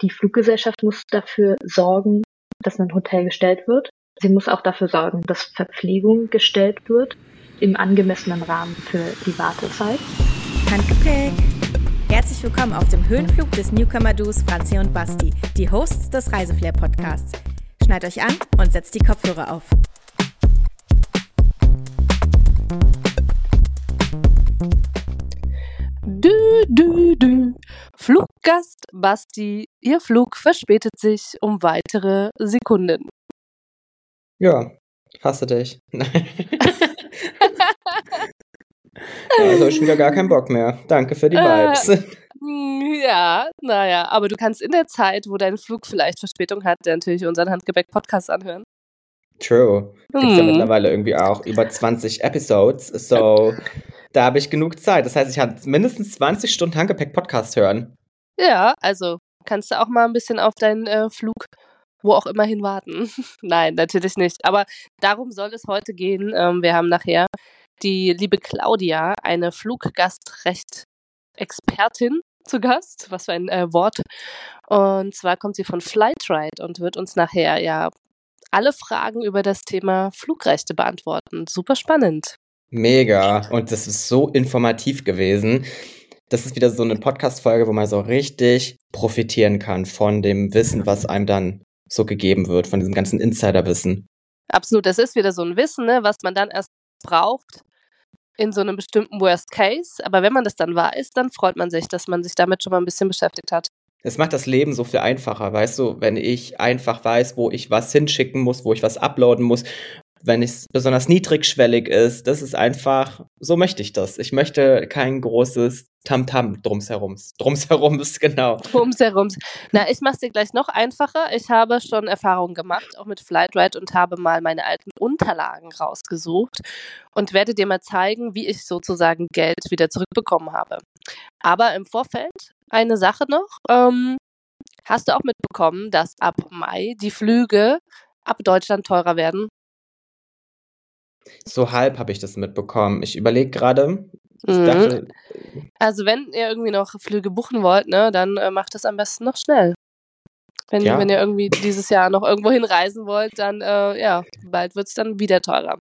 Die Fluggesellschaft muss dafür sorgen, dass ein Hotel gestellt wird. Sie muss auch dafür sorgen, dass Verpflegung gestellt wird im angemessenen Rahmen für die Wartezeit. Handgepäck! Herzlich willkommen auf dem Höhenflug des Newcomer-Duos Franzi und Basti, die Hosts des Reiseflair-Podcasts. Schneid euch an und setzt die Kopfhörer auf. Dü, dü, dü. Fluggast Basti, Ihr Flug verspätet sich um weitere Sekunden. Ja, hasse dich. also ich wieder gar keinen Bock mehr. Danke für die Äh, Vibes. Hm, Ja, naja, aber du kannst in der Zeit, wo dein Flug vielleicht Verspätung hat, natürlich unseren Handgepäck-Podcast anhören. True. Gibt's ja Hm. mittlerweile irgendwie auch über 20 Episodes. So, da habe ich genug Zeit. Das heißt, ich kann mindestens 20 Stunden Handgepäck-Podcast hören. Ja, also kannst du auch mal ein bisschen auf deinen äh, Flug, wo auch immer hin warten. Nein, natürlich nicht. Aber darum soll es heute gehen. Ähm, wir haben nachher die liebe Claudia, eine Fluggastrecht-Expertin zu Gast. Was für ein äh, Wort. Und zwar kommt sie von Flightride und wird uns nachher ja alle Fragen über das Thema Flugrechte beantworten. Super spannend. Mega. Und das ist so informativ gewesen. Das ist wieder so eine Podcast-Folge, wo man so richtig profitieren kann von dem Wissen, was einem dann so gegeben wird, von diesem ganzen Insiderwissen. Absolut, das ist wieder so ein Wissen, ne, was man dann erst braucht in so einem bestimmten Worst Case. Aber wenn man das dann weiß, dann freut man sich, dass man sich damit schon mal ein bisschen beschäftigt hat. Es macht das Leben so viel einfacher, weißt du, wenn ich einfach weiß, wo ich was hinschicken muss, wo ich was uploaden muss, wenn es besonders niedrigschwellig ist, das ist einfach, so möchte ich das. Ich möchte kein großes Tamtam drumsherums. Drumsherums, genau. Rumsherum. Na, ich mach's dir gleich noch einfacher. Ich habe schon Erfahrungen gemacht, auch mit Flightride und habe mal meine alten Unterlagen rausgesucht und werde dir mal zeigen, wie ich sozusagen Geld wieder zurückbekommen habe. Aber im Vorfeld eine Sache noch. Ähm, hast du auch mitbekommen, dass ab Mai die Flüge ab Deutschland teurer werden? So halb habe ich das mitbekommen. Ich überlege gerade, Mhm. Also wenn ihr irgendwie noch Flüge buchen wollt, ne, dann äh, macht das am besten noch schnell. Wenn, Ja. wenn ihr irgendwie dieses Jahr noch irgendwo hinreisen wollt, dann äh, ja, bald wird's dann wieder teurer.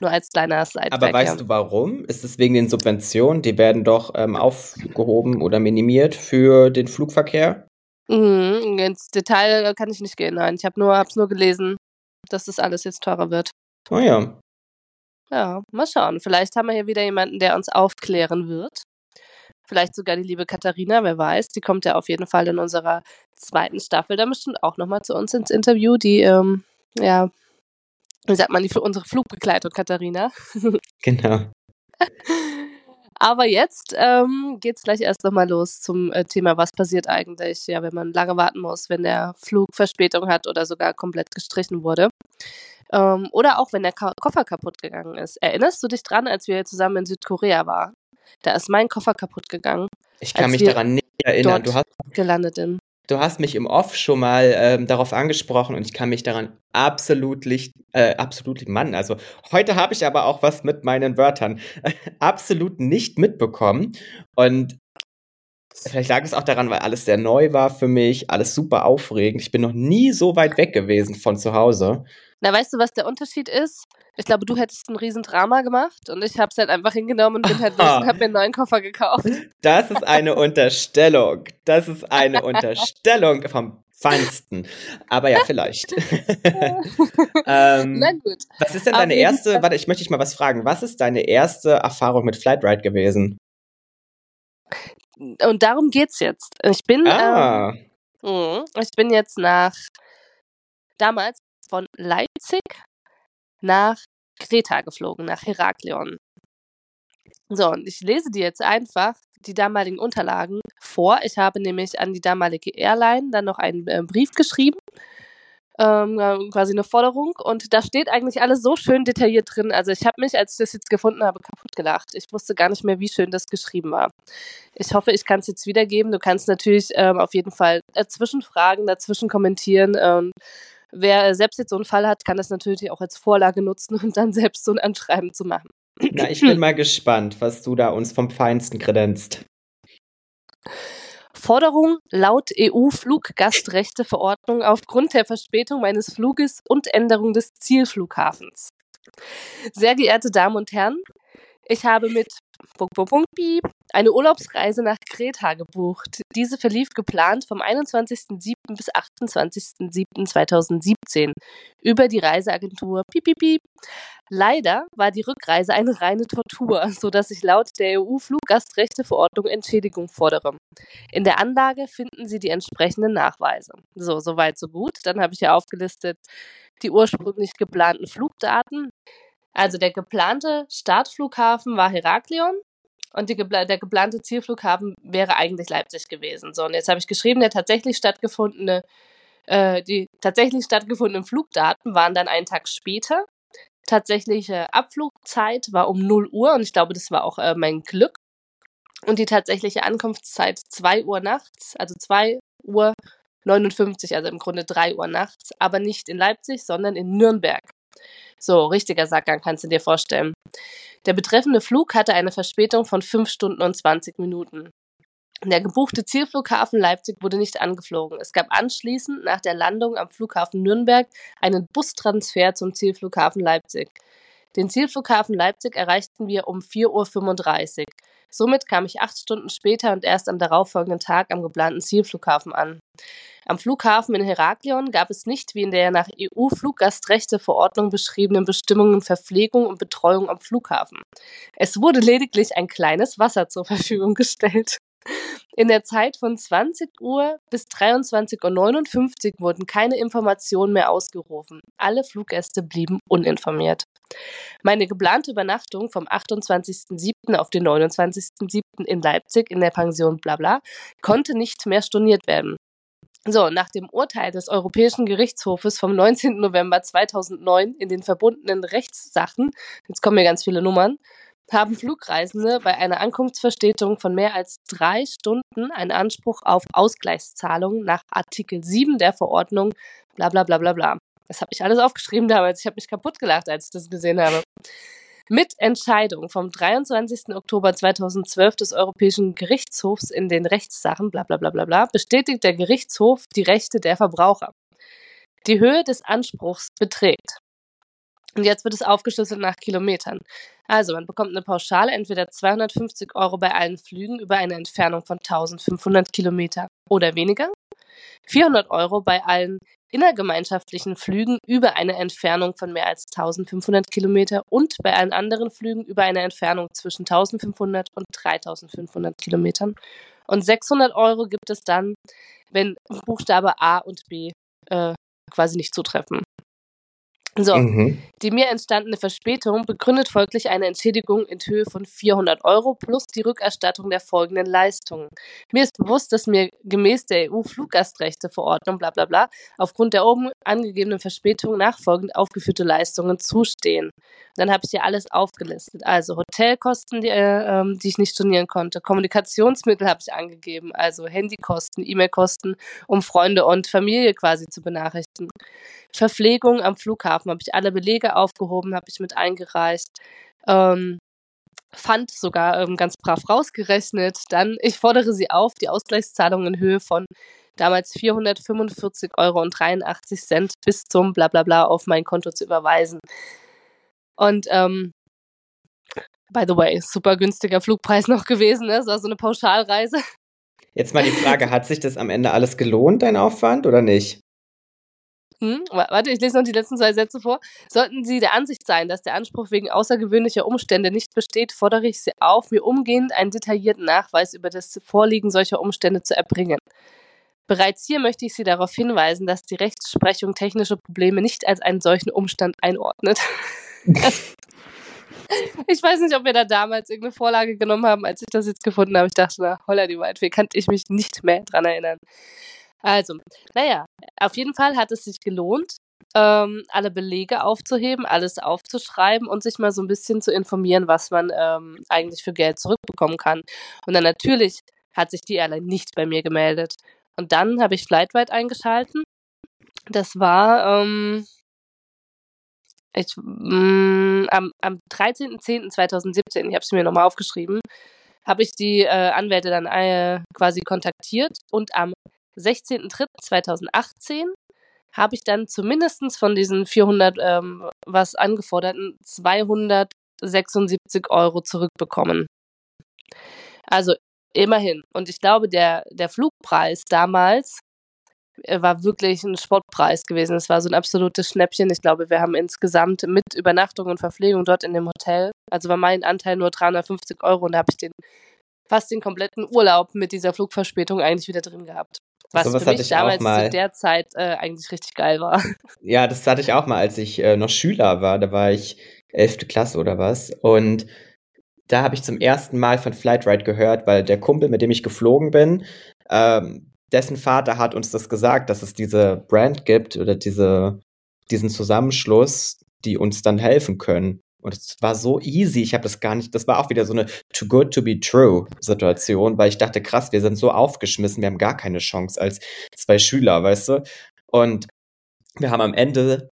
Nur als kleiner Sidetrack. aber weißt ja. du warum? Ist es wegen den Subventionen? Die werden doch ähm, aufgehoben oder minimiert für den Flugverkehr? Mhm, ins Detail kann ich nicht gehen, nein. Ich habe nur, hab's nur gelesen, dass das alles jetzt teurer wird. Oh ja. Ja, mal schauen. Vielleicht haben wir hier wieder jemanden, der uns aufklären wird. Vielleicht sogar die liebe Katharina, wer weiß. Die kommt ja auf jeden Fall in unserer zweiten Staffel dann bestimmt auch nochmal zu uns ins Interview. Die, ähm, ja, wie sagt man, die für unsere Flugbegleitung, Katharina. Genau. Aber jetzt ähm, geht's gleich erst nochmal los zum äh, Thema, was passiert eigentlich, ja, wenn man lange warten muss, wenn der Flug Verspätung hat oder sogar komplett gestrichen wurde. Ähm, oder auch wenn der Ka Koffer kaputt gegangen ist. Erinnerst du dich dran, als wir zusammen in Südkorea waren? Da ist mein Koffer kaputt gegangen, Ich kann mich daran nicht erinnern. Du hast, gelandet in. du hast mich im Off schon mal ähm, darauf angesprochen und ich kann mich daran absolut nicht, äh, absolut, Mann, also heute habe ich aber auch was mit meinen Wörtern absolut nicht mitbekommen und vielleicht lag es auch daran, weil alles sehr neu war für mich, alles super aufregend. Ich bin noch nie so weit weg gewesen von zu Hause. Na, weißt du, was der Unterschied ist? Ich glaube, du hättest ein Riesendrama gemacht und ich habe es halt einfach hingenommen und bin halt los und habe mir einen neuen Koffer gekauft. Das ist eine Unterstellung. Das ist eine Unterstellung vom Feinsten. Aber ja, vielleicht. ähm, Na gut. was ist denn Auf deine jeden erste, warte, ich möchte dich mal was fragen. Was ist deine erste Erfahrung mit Flightride gewesen? Und darum geht's jetzt. Ich bin, Ah, ähm, mh, ich bin jetzt nach damals von Leipzig nach Kreta geflogen, nach Heraklion. So, und ich lese dir jetzt einfach die damaligen Unterlagen vor. Ich habe nämlich an die damalige Airline dann noch einen äh, Brief geschrieben, ähm, äh, quasi eine Forderung. Und da steht eigentlich alles so schön detailliert drin. Also ich habe mich, als ich das jetzt gefunden habe, kaputt gelacht. Ich wusste gar nicht mehr, wie schön das geschrieben war. Ich hoffe, ich kann es jetzt wiedergeben. Du kannst natürlich ähm, auf jeden Fall dazwischen fragen, dazwischen kommentieren. Ähm, wer selbst jetzt so einen Fall hat, kann das natürlich auch als Vorlage nutzen und dann selbst so ein Anschreiben zu machen. na, ich bin mal gespannt, was du da uns vom Feinsten kredenzt. Forderung laut EU-Fluggastrechteverordnung aufgrund der Verspätung meines Fluges und Änderung des Zielflughafens. Sehr geehrte Damen und Herren, ich habe mit Punkt, Punkt, Punkt, Piep, eine Urlaubsreise nach Kreta gebucht. Diese verlief geplant vom 21.07. bis 28.07.2017 über die Reiseagentur Piep, Piep, Piep. Leider war die Rückreise eine reine Tortur, sodass ich laut der EU-Fluggastrechteverordnung Entschädigung fordere. In der Anlage finden Sie die entsprechenden Nachweise. So, soweit, so gut. Dann habe ich hier aufgelistet die ursprünglich geplanten Flugdaten. Also der geplante Startflughafen war Heraklion und die, der geplante Zielflughafen wäre eigentlich Leipzig gewesen. So, und jetzt habe ich geschrieben, der tatsächlich stattgefundene, äh, die tatsächlich stattgefundenen Flugdaten waren dann einen Tag später. Tatsächliche Abflugzeit war um 0 Uhr und ich glaube, das war auch äh, mein Glück. Und die tatsächliche Ankunftszeit 2 Uhr nachts, also 2 Uhr 59, also im Grunde 3 Uhr nachts, aber nicht in Leipzig, sondern in Nürnberg. So, richtiger Sackgang kannst du dir vorstellen. Der betreffende Flug hatte eine Verspätung von 5 Stunden und 20 Minuten. Der gebuchte Zielflughafen Leipzig wurde nicht angeflogen. Es gab anschließend nach der Landung am Flughafen Nürnberg einen Bustransfer zum Zielflughafen Leipzig. Den Zielflughafen Leipzig erreichten wir um 4.35 Uhr. Somit kam ich acht Stunden später und erst am darauffolgenden Tag am geplanten Zielflughafen an. Am Flughafen in Heraklion gab es nicht wie in der nach EU-Fluggastrechteverordnung beschriebenen Bestimmungen Verpflegung und Betreuung am Flughafen. Es wurde lediglich ein kleines Wasser zur Verfügung gestellt. In der Zeit von 20 Uhr bis 23.59 Uhr wurden keine Informationen mehr ausgerufen. Alle Fluggäste blieben uninformiert. Meine geplante Übernachtung vom 28.07. auf den 29.07. in Leipzig in der Pension Blabla konnte nicht mehr storniert werden. So, nach dem Urteil des Europäischen Gerichtshofes vom 19. November 2009 in den verbundenen Rechtssachen, jetzt kommen mir ganz viele Nummern, haben Flugreisende bei einer Ankunftsverspätung von mehr als drei Stunden einen Anspruch auf Ausgleichszahlungen nach Artikel 7 der Verordnung bla bla bla bla bla. Das habe ich alles aufgeschrieben damals. Ich habe mich kaputt gelacht, als ich das gesehen habe. Mit Entscheidung vom 23. Oktober 2012 des Europäischen Gerichtshofs in den Rechtssachen bla bla bla bla bla bestätigt der Gerichtshof die Rechte der Verbraucher. Die Höhe des Anspruchs beträgt und jetzt wird es aufgeschlüsselt nach Kilometern. Also man bekommt eine Pauschale entweder 250 Euro bei allen Flügen über eine Entfernung von 1500 Kilometer oder weniger, 400 Euro bei allen innergemeinschaftlichen Flügen über eine Entfernung von mehr als 1500 Kilometer und bei allen anderen Flügen über eine Entfernung zwischen 1500 und 3500 Kilometern. Und 600 Euro gibt es dann, wenn Buchstabe A und B äh, quasi nicht zutreffen. So, mhm. die mir entstandene Verspätung begründet folglich eine Entschädigung in Höhe von 400 Euro plus die Rückerstattung der folgenden Leistungen. Mir ist bewusst, dass mir gemäß der EU-Fluggastrechteverordnung bla bla bla aufgrund der oben angegebenen Verspätung nachfolgend aufgeführte Leistungen zustehen. Dann habe ich hier alles aufgelistet. Also Hotelkosten, die, äh, ähm, die ich nicht stornieren konnte. Kommunikationsmittel habe ich angegeben, also Handykosten, E-Mail-Kosten, um Freunde und Familie quasi zu benachrichtigen. Verpflegung am Flughafen habe ich alle Belege aufgehoben, habe ich mit eingereicht. Ähm, fand sogar ähm, ganz brav rausgerechnet. Dann, ich fordere Sie auf, die Ausgleichszahlung in Höhe von damals 445,83 Euro bis zum Blablabla auf mein Konto zu überweisen. Und ähm, by the way, super günstiger Flugpreis noch gewesen, ne? War so eine Pauschalreise. Jetzt mal die Frage, hat sich das am Ende alles gelohnt, dein Aufwand, oder nicht? Hm, warte, ich lese noch die letzten zwei Sätze vor. Sollten Sie der Ansicht sein, dass der Anspruch wegen außergewöhnlicher Umstände nicht besteht, fordere ich Sie auf, mir umgehend einen detaillierten Nachweis über das Vorliegen solcher Umstände zu erbringen. Bereits hier möchte ich Sie darauf hinweisen, dass die Rechtsprechung technische Probleme nicht als einen solchen Umstand einordnet. ich weiß nicht, ob wir da damals irgendeine Vorlage genommen haben, als ich das jetzt gefunden habe. Ich dachte, na, holla die Waldfee, kann ich mich nicht mehr dran erinnern. Also, naja, auf jeden Fall hat es sich gelohnt, ähm, alle Belege aufzuheben, alles aufzuschreiben und sich mal so ein bisschen zu informieren, was man ähm, eigentlich für Geld zurückbekommen kann. Und dann natürlich hat sich die Airline nicht bei mir gemeldet. Und dann habe ich Flightwide eingeschalten. Das war ähm, ich, mh, mm, am, am 13.10.2017, ich habe es mir nochmal aufgeschrieben, habe ich die äh, Anwälte dann äh, quasi kontaktiert und am 16.03.2018 habe ich dann zumindestens von diesen 400 ähm, was angeforderten 276 Euro zurückbekommen. Also immerhin. Und ich glaube, der, der Flugpreis damals äh, war wirklich ein Sportpreis gewesen. Es war so ein absolutes Schnäppchen. Ich glaube, wir haben insgesamt mit Übernachtung und Verpflegung dort in dem Hotel, also war mein Anteil nur 350 Euro und da habe ich den fast den kompletten Urlaub mit dieser Flugverspätung eigentlich wieder drin gehabt. Was so was für mich damals zu der Zeit äh, eigentlich richtig geil war. Ja, das hatte ich auch mal, als ich äh, noch Schüler war. Da war ich elfte Klasse oder was. Und da habe ich zum ersten Mal von Flightride gehört, weil der Kumpel, mit dem ich geflogen bin, ähm, dessen Vater hat uns das gesagt, dass es diese Brand gibt oder diese, diesen Zusammenschluss, die uns dann helfen können. Und es war so easy. Ich habe das gar nicht. Das war auch wieder so eine too good to be true Situation, weil ich dachte, krass, wir sind so aufgeschmissen, wir haben gar keine Chance als zwei Schüler, weißt du? Und wir haben am Ende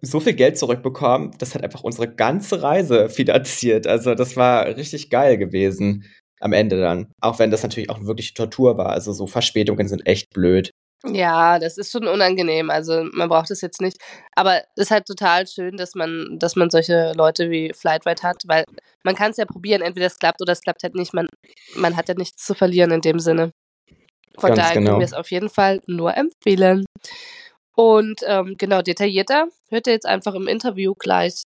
so viel Geld zurückbekommen, das hat einfach unsere ganze Reise finanziert. Also das war richtig geil gewesen am Ende dann. Auch wenn das natürlich auch wirklich Tortur war. Also so Verspätungen sind echt blöd. Ja, das ist schon unangenehm. Also man braucht es jetzt nicht. Aber es ist halt total schön, dass man, dass man solche Leute wie Flightride hat, weil man kann es ja probieren, entweder es klappt oder es klappt halt nicht. Man, man hat ja nichts zu verlieren in dem Sinne. Von Ganz daher genau. können wir es auf jeden Fall nur empfehlen. Und ähm, genau, detaillierter hört ihr jetzt einfach im Interview gleich,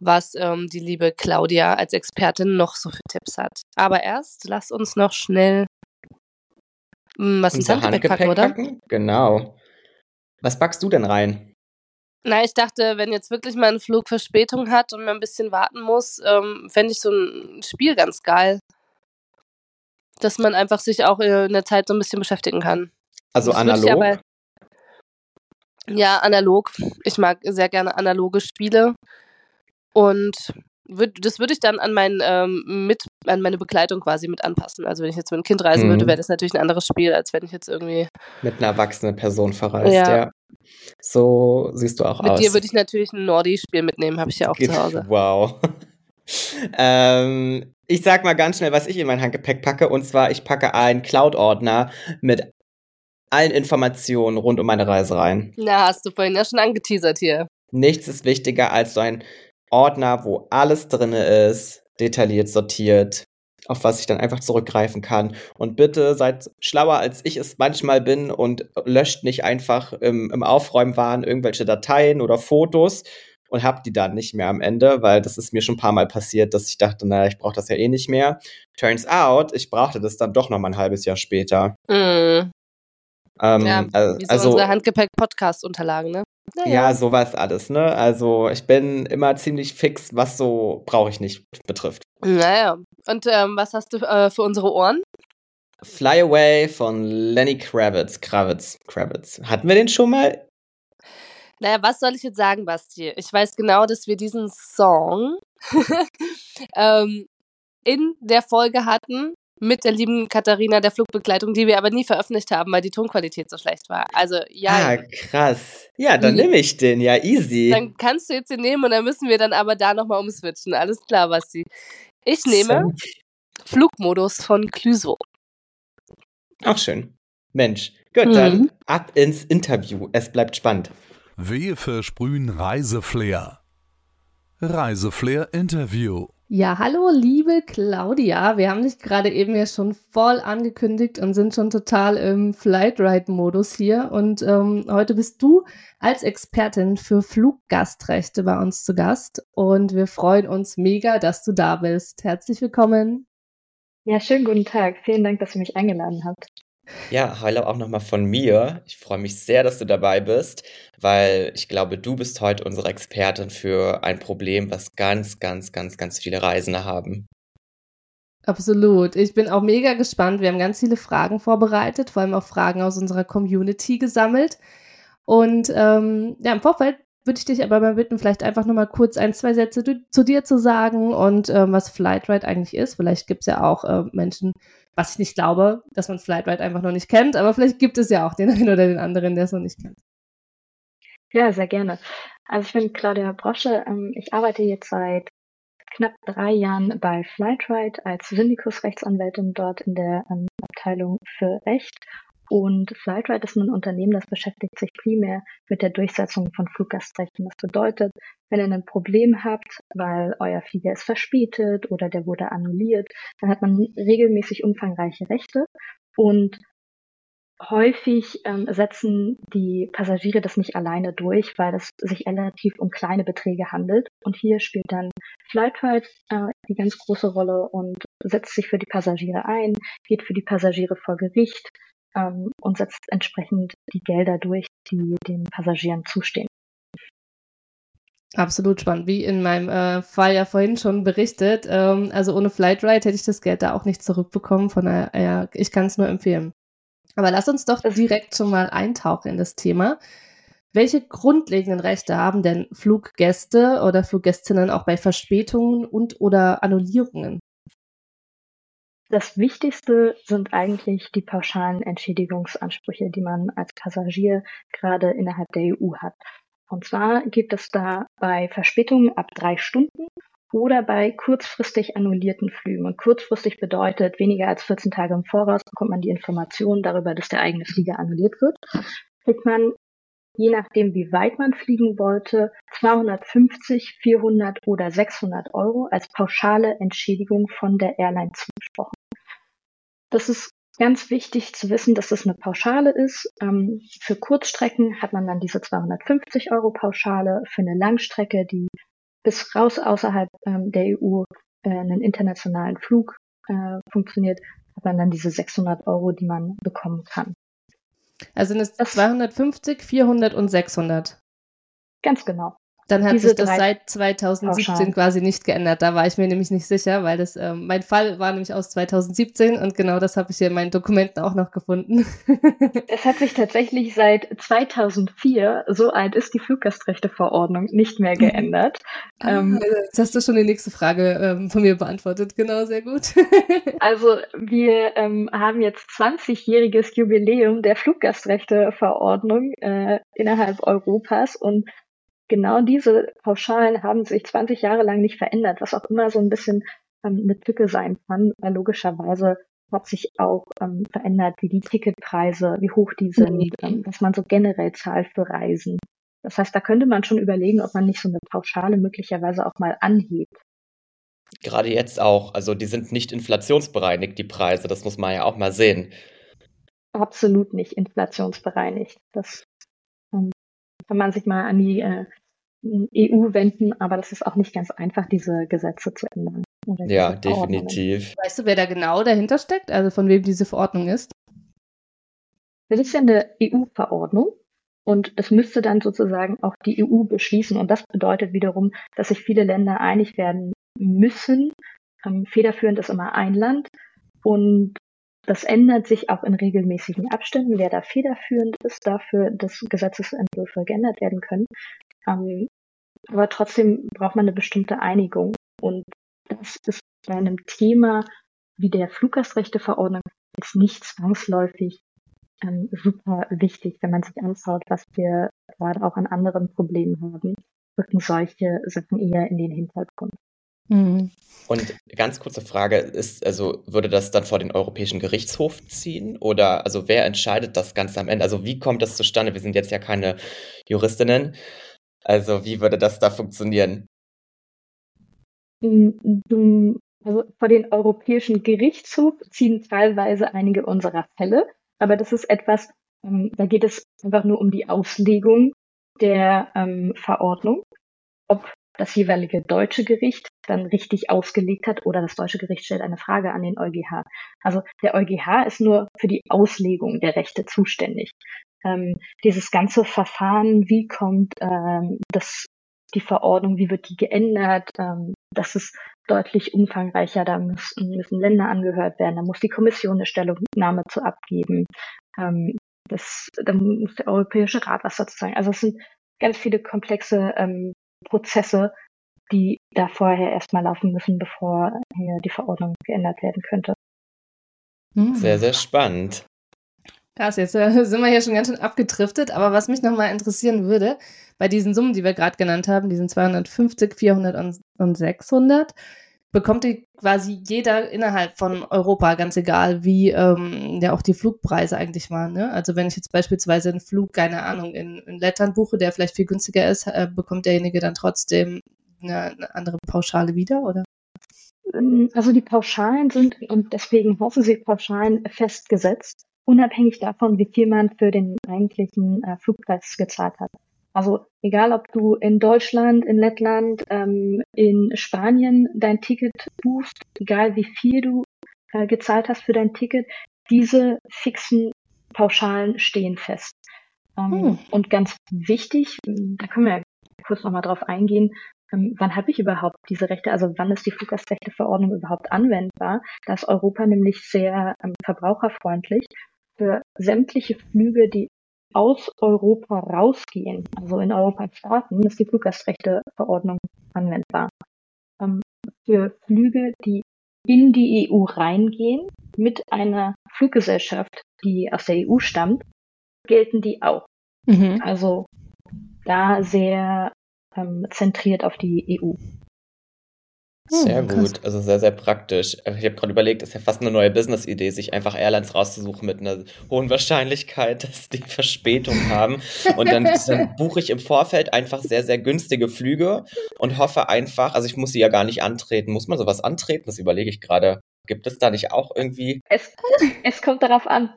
was ähm, die liebe Claudia als Expertin noch so für Tipps hat. Aber erst lasst uns noch schnell hm, was ins Handgepäck, packen, oder? Packen? Genau. Was packst du denn rein? Na, ich dachte, wenn jetzt wirklich mal ein Flug Verspätung hat und man ein bisschen warten muss, ähm, fände ich so ein Spiel ganz geil. Dass man einfach sich auch in der Zeit so ein bisschen beschäftigen kann. Also das analog? Ja, analog. Ich mag sehr gerne analoge Spiele. Und würd, das würde ich dann an, mein, ähm, mit, an meine Begleitung quasi mit anpassen. Also wenn ich jetzt mit einem Kind reisen mhm. würde, wäre das natürlich ein anderes Spiel, als wenn ich jetzt irgendwie. Mit einer erwachsenen Person verreist, ja. ja. So siehst du auch mit aus. Mit dir würde ich natürlich ein Nordi-Spiel mitnehmen, habe ich ja auch Geht, zu Hause. Wow. ähm, ich sag mal ganz schnell, was ich in mein Handgepäck packe. Und zwar, ich packe einen Cloud-Ordner mit allen Informationen rund um meine Reise rein. Na, hast du vorhin ja schon angeteasert hier. Nichts ist wichtiger als so ein Ordner, wo alles drin ist, detailliert sortiert, auf was ich dann einfach zurückgreifen kann. Und bitte seid schlauer, als ich es manchmal bin und löscht nicht einfach im, im Aufräumwahn irgendwelche Dateien oder Fotos und habt die dann nicht mehr am Ende, weil das ist mir schon ein paar Mal passiert, dass ich dachte, naja, ich brauche das ja eh nicht mehr. Turns out, ich brauchte das dann doch noch mal ein halbes Jahr später. Mm. Ähm, ja, wie so also unsere Handgepäck-Podcast-Unterlagen, ne? Naja. Ja, sowas alles, ne? Also ich bin immer ziemlich fix, was so brauche ich nicht betrifft. Naja. Und ähm, was hast du äh, für unsere Ohren? Fly Away von Lenny Kravitz. Kravitz. Kravitz. Hatten wir den schon mal? Naja, was soll ich jetzt sagen, Basti? Ich weiß genau, dass wir diesen Song ähm, in der Folge hatten, mit der lieben Katharina der Flugbegleitung, die wir aber nie veröffentlicht haben, weil die Tonqualität so schlecht war. Also ja. Ah, krass. Ja, dann nehme ich den, ja, easy. Dann kannst du jetzt den nehmen und dann müssen wir dann aber da nochmal umswitchen. Alles klar, Basti. Ich nehme Flugmodus von Clüso. Auch schön. Mensch. Gut, mhm. dann ab ins Interview. Es bleibt spannend. Wir versprühen Reiseflair. Reiseflair Interview. Ja, hallo, liebe Claudia. Wir haben dich gerade eben ja schon voll angekündigt und sind schon total im Flightride-Modus hier. Und ähm, heute bist du als Expertin für Fluggastrechte bei uns zu Gast. Und wir freuen uns mega, dass du da bist. Herzlich willkommen. Ja, schönen guten Tag. Vielen Dank, dass ihr mich eingeladen habt. Ja, hallo auch nochmal von mir. Ich freue mich sehr, dass du dabei bist, weil ich glaube, du bist heute unsere Expertin für ein Problem, was ganz, ganz, ganz, ganz viele Reisende haben. Absolut. Ich bin auch mega gespannt. Wir haben ganz viele Fragen vorbereitet, vor allem auch Fragen aus unserer Community gesammelt. Und ähm, ja, im Vorfeld würde ich dich aber mal bitten, vielleicht einfach nochmal kurz ein, zwei Sätze zu dir zu sagen und ähm, was Flightride eigentlich ist. Vielleicht gibt es ja auch äh, Menschen, was ich nicht glaube, dass man Flightride einfach noch nicht kennt, aber vielleicht gibt es ja auch den einen oder den anderen, der es noch nicht kennt. Ja, sehr gerne. Also ich bin Claudia Brosche. Ähm, ich arbeite jetzt seit knapp drei Jahren bei Flightride als Syndikus-Rechtsanwältin dort in der ähm, Abteilung für Recht. Und Flightride ist ein Unternehmen, das beschäftigt sich primär mit der Durchsetzung von Fluggastrechten. Das bedeutet, wenn ihr ein Problem habt, weil euer Flieger ist verspätet oder der wurde annulliert, dann hat man regelmäßig umfangreiche Rechte und häufig ähm, setzen die Passagiere das nicht alleine durch, weil es sich relativ um kleine Beträge handelt. Und hier spielt dann Flightride äh, die ganz große Rolle und setzt sich für die Passagiere ein, geht für die Passagiere vor Gericht ähm, und setzt entsprechend die Gelder durch, die den Passagieren zustehen. Absolut spannend. Wie in meinem äh, Fall ja vorhin schon berichtet. Ähm, also ohne Flightride hätte ich das Geld da auch nicht zurückbekommen. Von daher, ja, ich kann es nur empfehlen. Aber lass uns doch direkt schon mal eintauchen in das Thema. Welche grundlegenden Rechte haben denn Fluggäste oder Fluggästinnen auch bei Verspätungen und oder Annullierungen? Das Wichtigste sind eigentlich die pauschalen Entschädigungsansprüche, die man als Passagier gerade innerhalb der EU hat. Und zwar gibt es da bei Verspätungen ab drei Stunden oder bei kurzfristig annullierten Flügen. Und kurzfristig bedeutet, weniger als 14 Tage im Voraus bekommt man die Information darüber, dass der eigene Flieger annulliert wird. Kriegt man, je nachdem, wie weit man fliegen wollte, 250, 400 oder 600 Euro als pauschale Entschädigung von der Airline zugesprochen. Das ist ganz wichtig zu wissen, dass das eine Pauschale ist. Ähm, für Kurzstrecken hat man dann diese 250 Euro Pauschale. Für eine Langstrecke, die bis raus außerhalb ähm, der EU äh, einen internationalen Flug äh, funktioniert, hat man dann diese 600 Euro, die man bekommen kann. Also sind es 250, 400 und 600. Ganz genau. Dann hat sich das seit 2017 Pauschal. quasi nicht geändert. Da war ich mir nämlich nicht sicher, weil das ähm, mein Fall war nämlich aus 2017 und genau das habe ich hier in meinen Dokumenten auch noch gefunden. es hat sich tatsächlich seit 2004, so alt ist die Fluggastrechteverordnung, nicht mehr geändert. Ah, ähm, jetzt hast du schon die nächste Frage ähm, von mir beantwortet. Genau, sehr gut. also wir ähm, haben jetzt 20-jähriges Jubiläum der Fluggastrechteverordnung äh, innerhalb Europas und genau diese Pauschalen haben sich 20 Jahre lang nicht verändert, was auch immer so ein bisschen ähm, eine Tücke sein kann, weil logischerweise hat sich auch ähm, verändert, wie die Ticketpreise, wie hoch die sind, mhm. ähm, was man so generell zahlt für Reisen. Das heißt, da könnte man schon überlegen, ob man nicht so eine Pauschale möglicherweise auch mal anhebt. Gerade jetzt auch, also die sind nicht inflationsbereinigt, die Preise, das muss man ja auch mal sehen. Absolut nicht inflationsbereinigt. Das ähm, kann man sich mal an die äh, EU wenden, aber das ist auch nicht ganz einfach, diese Gesetze zu ändern. Ja, definitiv. Weißt du, wer da genau dahinter steckt, also von wem diese Verordnung ist? Das ist ja eine EU-Verordnung und es müsste dann sozusagen auch die EU beschließen und das bedeutet wiederum, dass sich viele Länder einig werden müssen. Ähm, federführend ist immer ein Land und das ändert sich auch in regelmäßigen Abständen, wer da federführend ist dafür, dass Gesetzesentwürfe geändert werden können. Ähm, aber trotzdem braucht man eine bestimmte Einigung. Und das ist bei einem Thema wie der Fluggastrechteverordnung jetzt nicht zwangsläufig ähm, super wichtig, wenn man sich anschaut, was wir gerade auch an anderen Problemen haben, rücken solche Sachen eher in den Hintergrund. Mhm. Und ganz kurze Frage, ist, also würde das dann vor den Europäischen Gerichtshof ziehen? Oder also wer entscheidet das Ganze am Ende? Also wie kommt das zustande? Wir sind jetzt ja keine Juristinnen. Also wie würde das da funktionieren? Also vor den Europäischen Gerichtshof ziehen teilweise einige unserer Fälle, aber das ist etwas, ähm, da geht es einfach nur um die Auslegung der ähm, Verordnung, ob das jeweilige deutsche Gericht dann richtig ausgelegt hat oder das deutsche Gericht stellt eine Frage an den EuGH. Also der EuGH ist nur für die Auslegung der Rechte zuständig. Ähm, dieses ganze Verfahren, wie kommt ähm, das, die Verordnung, wie wird die geändert, ähm, das ist deutlich umfangreicher. Da müssen, müssen Länder angehört werden, da muss die Kommission eine Stellungnahme zu abgeben. Ähm, das, da muss der Europäische Rat was dazu sagen. Also es sind ganz viele komplexe ähm, Prozesse, die da vorher erstmal laufen müssen, bevor hier die Verordnung geändert werden könnte. Sehr, sehr spannend. Krass, jetzt äh, sind wir hier schon ganz schön abgedriftet, aber was mich nochmal interessieren würde, bei diesen Summen, die wir gerade genannt haben, diesen 250, 400 und 600, bekommt die quasi jeder innerhalb von Europa, ganz egal, wie ähm, ja auch die Flugpreise eigentlich waren. Ne? Also wenn ich jetzt beispielsweise einen Flug, keine Ahnung, in, in Lettland buche, der vielleicht viel günstiger ist, äh, bekommt derjenige dann trotzdem eine, eine andere Pauschale wieder, oder? Ähm, also die Pauschalen sind, und deswegen hoffen sie Pauschalen, festgesetzt, unabhängig davon, wie viel man für den eigentlichen äh, Flugpreis gezahlt hat. Also egal, ob du in Deutschland, in Lettland, ähm, in Spanien dein Ticket buchst, egal wie viel du äh, gezahlt hast für dein Ticket, diese fixen Pauschalen stehen fest. Ähm, hm. Und ganz wichtig, da können wir ja kurz nochmal drauf eingehen, ähm, wann habe ich überhaupt diese Rechte, also wann ist die Fluggastrechteverordnung überhaupt anwendbar? Da ist Europa nämlich sehr ähm, verbraucherfreundlich. Für sämtliche Flüge, die aus Europa rausgehen, also in Europa starten, ist die Fluggastrechteverordnung anwendbar. Ähm, für Flüge, die in die EU reingehen, mit einer Fluggesellschaft, die aus der EU stammt, gelten die auch. Mhm. Also da sehr ähm, zentriert auf die EU. Sehr hm, gut, also sehr, sehr praktisch. Äh, ich habe gerade überlegt, ist ja fast eine neue Business-Idee, sich einfach Airlines rauszusuchen mit einer hohen Wahrscheinlichkeit, dass die Verspätung haben. Und dann, dann buche ich im Vorfeld einfach sehr, sehr günstige Flüge und hoffe einfach, also ich muss sie ja gar nicht antreten. Muss man sowas antreten? Das überlege ich gerade. Gibt es da nicht auch irgendwie? Es, es kommt darauf an.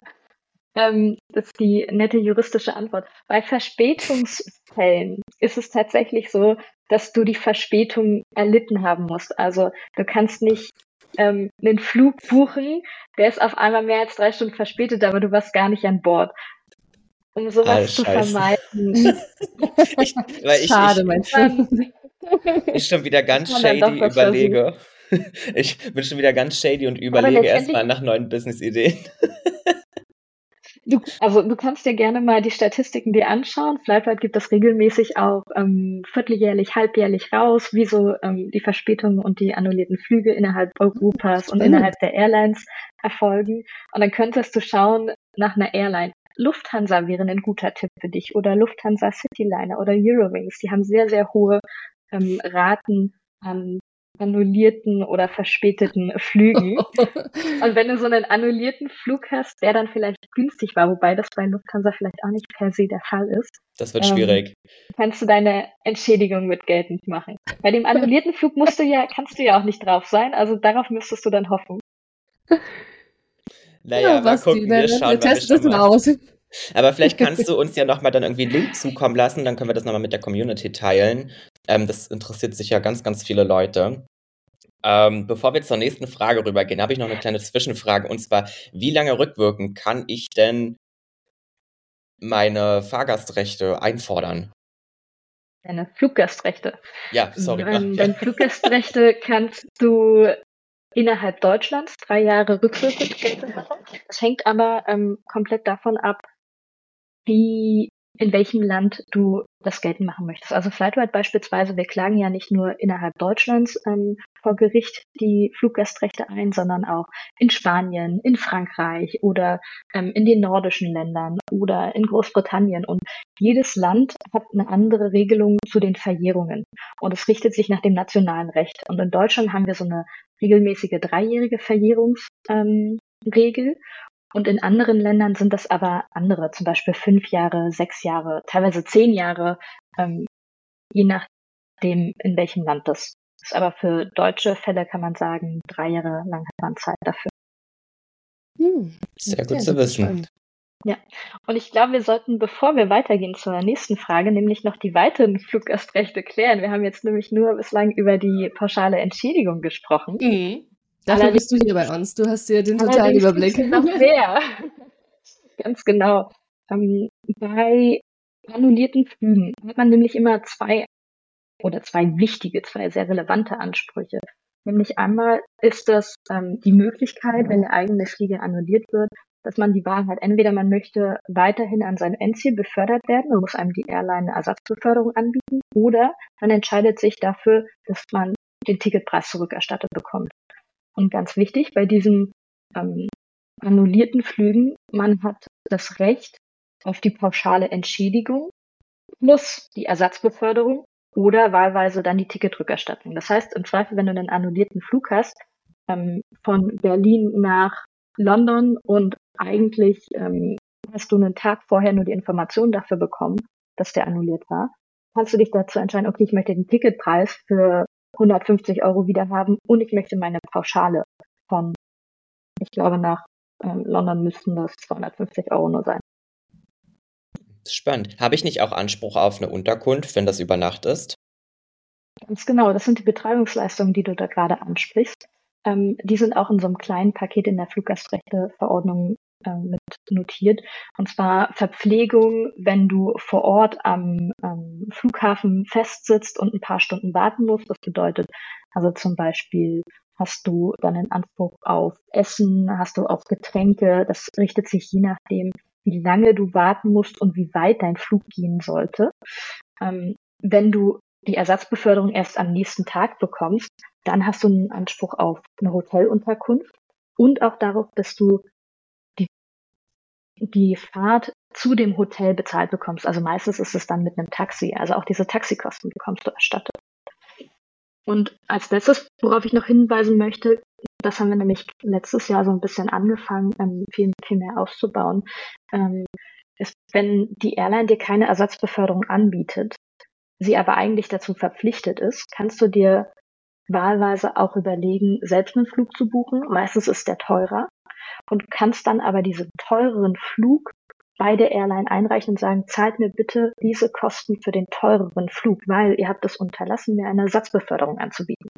Ähm, das ist die nette juristische Antwort. Bei Verspätungsfällen ist es tatsächlich so, dass du die Verspätung erlitten haben musst. Also du kannst nicht ähm, einen Flug buchen, der ist auf einmal mehr als drei Stunden verspätet, aber du warst gar nicht an Bord. Um sowas zu vermeiden. ich, ich, Schade, ich, mein Schatz. Ich schon wieder ganz shady überlege. Ich bin schon wieder ganz shady und überlege erstmal nach neuen Business-Ideen. Du, also du kannst dir gerne mal die Statistiken dir anschauen. Flightwide gibt das regelmäßig auch ähm, vierteljährlich, halbjährlich raus, wie so ähm, die Verspätungen und die annullierten Flüge innerhalb Europas und innerhalb der Airlines erfolgen. Und dann könntest du schauen nach einer Airline. Lufthansa wäre ein guter Tipp für dich oder Lufthansa Cityliner oder Eurowings. Die haben sehr, sehr hohe ähm, Raten an annullierten oder verspäteten Flügen. und wenn du so einen annullierten Flug hast, der dann vielleicht günstig war, wobei das bei Lufthansa vielleicht auch nicht per se der Fall ist. Das wird ähm, schwierig. Kannst du deine Entschädigung mit geltend machen. Bei dem annullierten Flug musst du ja, kannst du ja auch nicht drauf sein, also darauf müsstest du dann hoffen. Naja, ja, mal gucken, wir schauen wir mal. aus. Aber vielleicht kannst du uns ja nochmal dann irgendwie einen Link zukommen lassen, dann können wir das nochmal mit der Community teilen. Ähm, das interessiert sich ja ganz, ganz viele Leute. Ähm, bevor wir zur nächsten Frage rübergehen, habe ich noch eine kleine Zwischenfrage und zwar, wie lange rückwirkend kann ich denn meine Fahrgastrechte einfordern? Deine Fluggastrechte. Ja, sorry. Ähm, deine Fluggastrechte kannst du innerhalb Deutschlands drei Jahre rückwirkend geltend machen. Das hängt aber ähm, komplett davon ab, wie in welchem Land du das geltend machen möchtest. Also Flightwide beispielsweise, wir klagen ja nicht nur innerhalb Deutschlands ähm, vor Gericht die Fluggastrechte ein, sondern auch in Spanien, in Frankreich oder ähm, in den nordischen Ländern oder in Großbritannien. Und jedes Land hat eine andere Regelung zu den Verjährungen. Und es richtet sich nach dem nationalen Recht. Und in Deutschland haben wir so eine regelmäßige dreijährige Verjährungsregel. Ähm, und in anderen Ländern sind das aber andere, zum Beispiel fünf Jahre, sechs Jahre, teilweise zehn Jahre, ähm, je nachdem, in welchem Land das ist. Aber für deutsche Fälle kann man sagen, drei Jahre lang hat man Zeit dafür. Hm, Sehr gut zu wissen. Spannend. Ja, und ich glaube, wir sollten, bevor wir weitergehen zur nächsten Frage, nämlich noch die weiteren Fluggastrechte klären. Wir haben jetzt nämlich nur bislang über die pauschale Entschädigung gesprochen. Mhm. Dafür bist du hier bei uns. Du hast dir den totalen Überblick. Noch mehr. Ganz genau. Ähm, bei annullierten Flügen hat man nämlich immer zwei oder zwei wichtige, zwei sehr relevante Ansprüche. Nämlich einmal ist das ähm, die Möglichkeit, wenn der eigene Flieger annulliert wird, dass man die Wahl hat. Entweder man möchte weiterhin an sein Endziel befördert werden und muss einem die Airline eine Ersatzbeförderung anbieten, oder man entscheidet sich dafür, dass man den Ticketpreis zurückerstattet bekommt. Und ganz wichtig bei diesen ähm, annullierten Flügen, man hat das Recht auf die pauschale Entschädigung plus die Ersatzbeförderung oder wahlweise dann die Ticketrückerstattung. Das heißt, im Zweifel, wenn du einen annullierten Flug hast, ähm, von Berlin nach London und eigentlich ähm, hast du einen Tag vorher nur die Information dafür bekommen, dass der annulliert war, kannst du dich dazu entscheiden, okay, ich möchte den Ticketpreis für 150 Euro wieder haben und ich möchte meine Pauschale von, ich glaube, nach ähm, London müssten das 250 Euro nur sein. Spannend. Habe ich nicht auch Anspruch auf eine Unterkunft, wenn das über Nacht ist? Ganz genau, das sind die Betreibungsleistungen, die du da gerade ansprichst. Ähm, die sind auch in so einem kleinen Paket in der Fluggastrechteverordnung äh, mit notiert. Und zwar Verpflegung, wenn du vor Ort am ähm, Flughafen festsitzt und ein paar Stunden warten musst. Das bedeutet also zum Beispiel hast du dann einen Anspruch auf Essen, hast du auf Getränke. Das richtet sich je nachdem, wie lange du warten musst und wie weit dein Flug gehen sollte. Ähm, wenn du die Ersatzbeförderung erst am nächsten Tag bekommst, dann hast du einen Anspruch auf eine Hotelunterkunft und auch darauf, dass du die Fahrt zu dem Hotel bezahlt bekommst. Also meistens ist es dann mit einem Taxi. Also auch diese Taxikosten bekommst du erstattet. Und als letztes, worauf ich noch hinweisen möchte, das haben wir nämlich letztes Jahr so ein bisschen angefangen, ähm, viel, viel mehr auszubauen, ähm, ist, wenn die Airline dir keine Ersatzbeförderung anbietet, sie aber eigentlich dazu verpflichtet ist, kannst du dir wahlweise auch überlegen, selbst einen Flug zu buchen. Meistens ist der teurer und kannst dann aber diesen teureren Flug bei der Airline einreichen und sagen, zahlt mir bitte diese Kosten für den teureren Flug, weil ihr habt es unterlassen, mir eine Ersatzbeförderung anzubieten.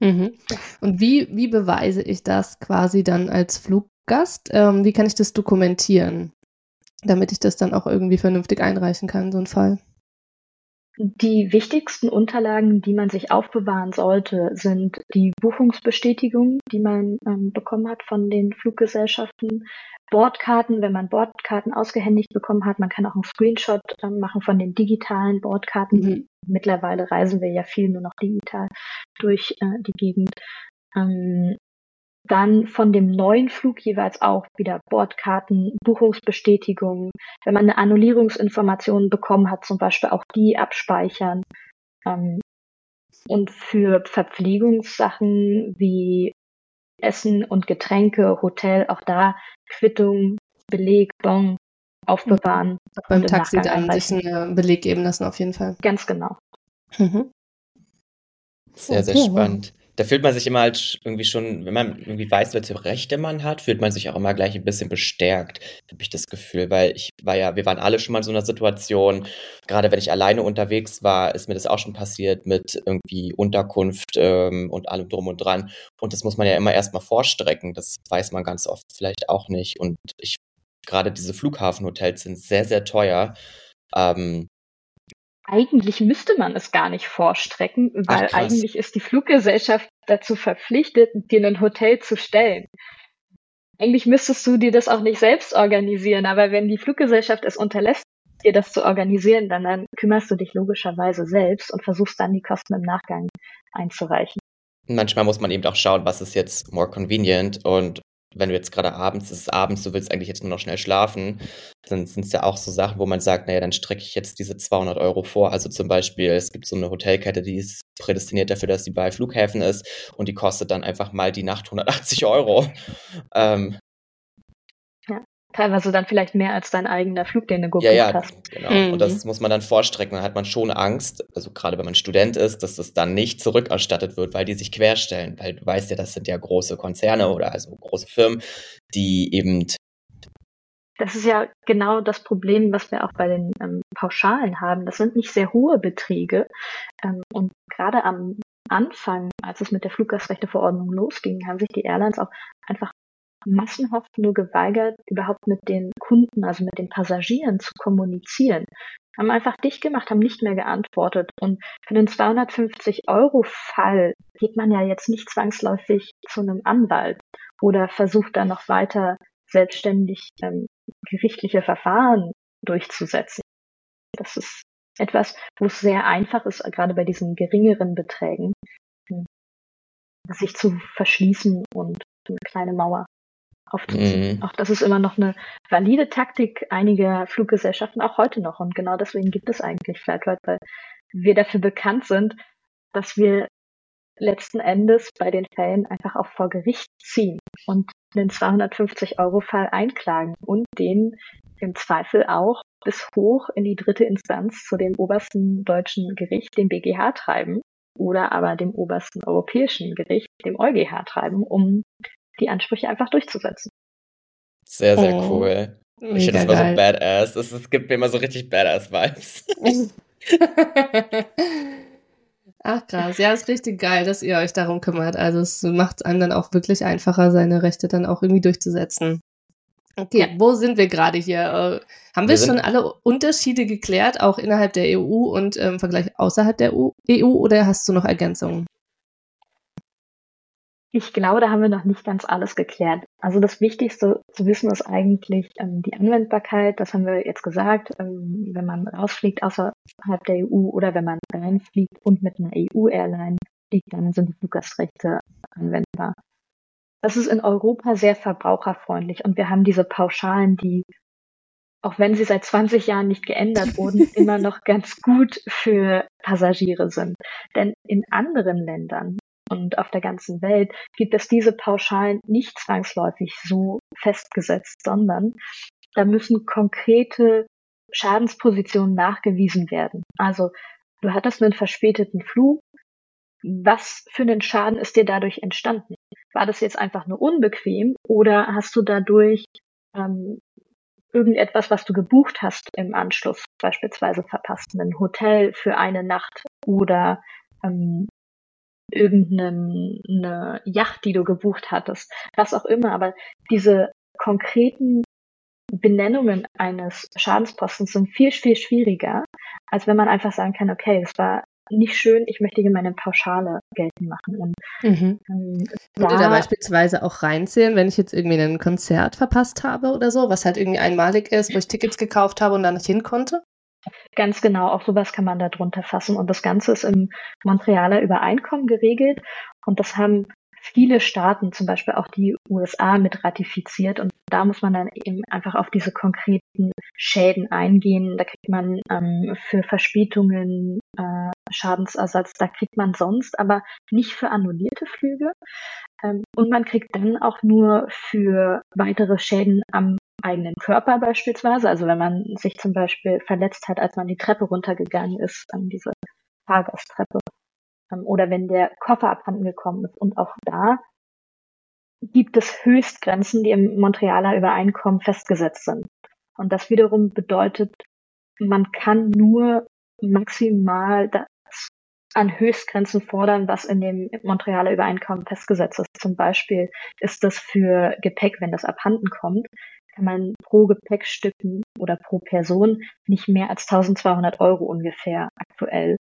Mhm. Und wie, wie beweise ich das quasi dann als Fluggast? Ähm, wie kann ich das dokumentieren, damit ich das dann auch irgendwie vernünftig einreichen kann, so ein Fall? Die wichtigsten Unterlagen, die man sich aufbewahren sollte, sind die Buchungsbestätigung, die man ähm, bekommen hat von den Fluggesellschaften, Bordkarten, wenn man Bordkarten ausgehändigt bekommen hat. Man kann auch einen Screenshot äh, machen von den digitalen Bordkarten. Mhm. Mittlerweile reisen wir ja viel nur noch digital durch äh, die Gegend. Ähm, dann von dem neuen Flug jeweils auch wieder Bordkarten, Buchungsbestätigungen. Wenn man eine Annullierungsinformation bekommen hat, zum Beispiel auch die abspeichern. Ähm, und für Verpflegungssachen wie Essen und Getränke, Hotel, auch da Quittung, Beleg, Bon aufbewahren. Beim Taxi dann sich einen Beleg geben lassen, auf jeden Fall. Ganz genau. Mhm. Sehr, sehr okay, spannend. Wow da fühlt man sich immer halt irgendwie schon, wenn man irgendwie weiß, welche Rechte man hat, fühlt man sich auch immer gleich ein bisschen bestärkt, habe ich das Gefühl, weil ich war ja, wir waren alle schon mal in so einer Situation, gerade wenn ich alleine unterwegs war, ist mir das auch schon passiert mit irgendwie Unterkunft ähm, und allem drum und dran. Und das muss man ja immer erstmal vorstrecken, das weiß man ganz oft vielleicht auch nicht. Und ich, gerade diese Flughafenhotels sind sehr, sehr teuer. Ähm, eigentlich müsste man es gar nicht vorstrecken, weil Ach, eigentlich ist die Fluggesellschaft dazu verpflichtet, dir ein Hotel zu stellen. Eigentlich müsstest du dir das auch nicht selbst organisieren, aber wenn die Fluggesellschaft es unterlässt, dir das zu organisieren, dann, dann kümmerst du dich logischerweise selbst und versuchst dann die Kosten im Nachgang einzureichen. Manchmal muss man eben auch schauen, was ist jetzt more convenient und wenn du jetzt gerade abends, es ist abends, du willst eigentlich jetzt nur noch schnell schlafen, dann sind es ja auch so Sachen, wo man sagt, naja, dann strecke ich jetzt diese 200 Euro vor. Also zum Beispiel, es gibt so eine Hotelkette, die ist prädestiniert dafür, dass sie bei Flughäfen ist und die kostet dann einfach mal die Nacht 180 Euro. Ähm, teilweise dann vielleicht mehr als dein eigener Flug, den du gebucht ja, ja, hast. Genau. Mhm. Und das muss man dann vorstrecken. Dann hat man schon Angst, also gerade wenn man Student ist, dass das dann nicht zurückerstattet wird, weil die sich querstellen. Weil du weißt ja, das sind ja große Konzerne oder also große Firmen, die eben. Das ist ja genau das Problem, was wir auch bei den ähm, Pauschalen haben. Das sind nicht sehr hohe Beträge. Ähm, und gerade am Anfang, als es mit der Fluggastrechteverordnung losging, haben sich die Airlines auch einfach massenhaft nur geweigert, überhaupt mit den Kunden, also mit den Passagieren zu kommunizieren. Haben einfach dicht gemacht, haben nicht mehr geantwortet. Und für den 250-Euro-Fall geht man ja jetzt nicht zwangsläufig zu einem Anwalt oder versucht dann noch weiter selbstständig ähm, gerichtliche Verfahren durchzusetzen. Das ist etwas, wo es sehr einfach ist, gerade bei diesen geringeren Beträgen, hm, sich zu verschließen und eine kleine Mauer aufzuziehen. Mhm. Auch das ist immer noch eine valide Taktik einiger Fluggesellschaften, auch heute noch. Und genau deswegen gibt es eigentlich Flatrate, weil wir dafür bekannt sind, dass wir letzten Endes bei den Fällen einfach auch vor Gericht ziehen und einen 250-Euro-Fall einklagen und den im Zweifel auch bis hoch in die dritte Instanz zu dem obersten deutschen Gericht, dem BGH, treiben oder aber dem obersten europäischen Gericht, dem EuGH, treiben, um die Ansprüche einfach durchzusetzen. Sehr, sehr oh, cool. Ich finde das immer so badass. Es, es gibt mir immer so richtig badass Vibes. Ach krass, ja, ist richtig geil, dass ihr euch darum kümmert. Also es macht es einem dann auch wirklich einfacher, seine Rechte dann auch irgendwie durchzusetzen. Okay, ja. wo sind wir gerade hier? Äh, haben wir, wir schon alle Unterschiede geklärt, auch innerhalb der EU und im Vergleich außerhalb der EU, EU oder hast du noch Ergänzungen? Ich glaube, da haben wir noch nicht ganz alles geklärt. Also das Wichtigste zu wissen ist eigentlich ähm, die Anwendbarkeit. Das haben wir jetzt gesagt. Ähm, wenn man rausfliegt außerhalb der EU oder wenn man reinfliegt und mit einer EU-Airline fliegt, dann sind die Fluggastrechte anwendbar. Das ist in Europa sehr verbraucherfreundlich und wir haben diese Pauschalen, die, auch wenn sie seit 20 Jahren nicht geändert wurden, immer noch ganz gut für Passagiere sind. Denn in anderen Ländern und auf der ganzen Welt gibt es diese Pauschalen nicht zwangsläufig so festgesetzt, sondern da müssen konkrete Schadenspositionen nachgewiesen werden. Also du hattest einen verspäteten Flug. Was für einen Schaden ist dir dadurch entstanden? War das jetzt einfach nur unbequem oder hast du dadurch ähm, irgendetwas, was du gebucht hast im Anschluss, beispielsweise verpasst, ein Hotel für eine Nacht oder ähm, irgendeine Yacht, die du gebucht hattest, was auch immer. Aber diese konkreten Benennungen eines Schadenspostens sind viel, viel schwieriger, als wenn man einfach sagen kann, okay, es war nicht schön, ich möchte hier meine Pauschale geltend machen. Und, mhm. ähm, Würde da, da beispielsweise auch reinzählen, wenn ich jetzt irgendwie ein Konzert verpasst habe oder so, was halt irgendwie einmalig ist, wo ich Tickets gekauft habe und da nicht hin konnte? Ganz genau, auch sowas kann man da drunter fassen. Und das Ganze ist im Montrealer Übereinkommen geregelt. Und das haben viele Staaten, zum Beispiel auch die USA, mit ratifiziert. Und da muss man dann eben einfach auf diese konkreten Schäden eingehen. Da kriegt man ähm, für Verspätungen äh, Schadensersatz, da kriegt man sonst, aber nicht für annullierte Flüge. Ähm, und man kriegt dann auch nur für weitere Schäden am eigenen Körper beispielsweise. Also wenn man sich zum Beispiel verletzt hat, als man die Treppe runtergegangen ist, an diese Fahrgasttreppe. Ähm, oder wenn der Koffer abhanden gekommen ist. Und auch da gibt es Höchstgrenzen, die im Montrealer Übereinkommen festgesetzt sind. Und das wiederum bedeutet, man kann nur maximal das an Höchstgrenzen fordern, was in dem Montrealer Übereinkommen festgesetzt ist. Zum Beispiel ist das für Gepäck, wenn das abhanden kommt, kann man pro Gepäckstücken oder pro Person nicht mehr als 1200 Euro ungefähr aktuell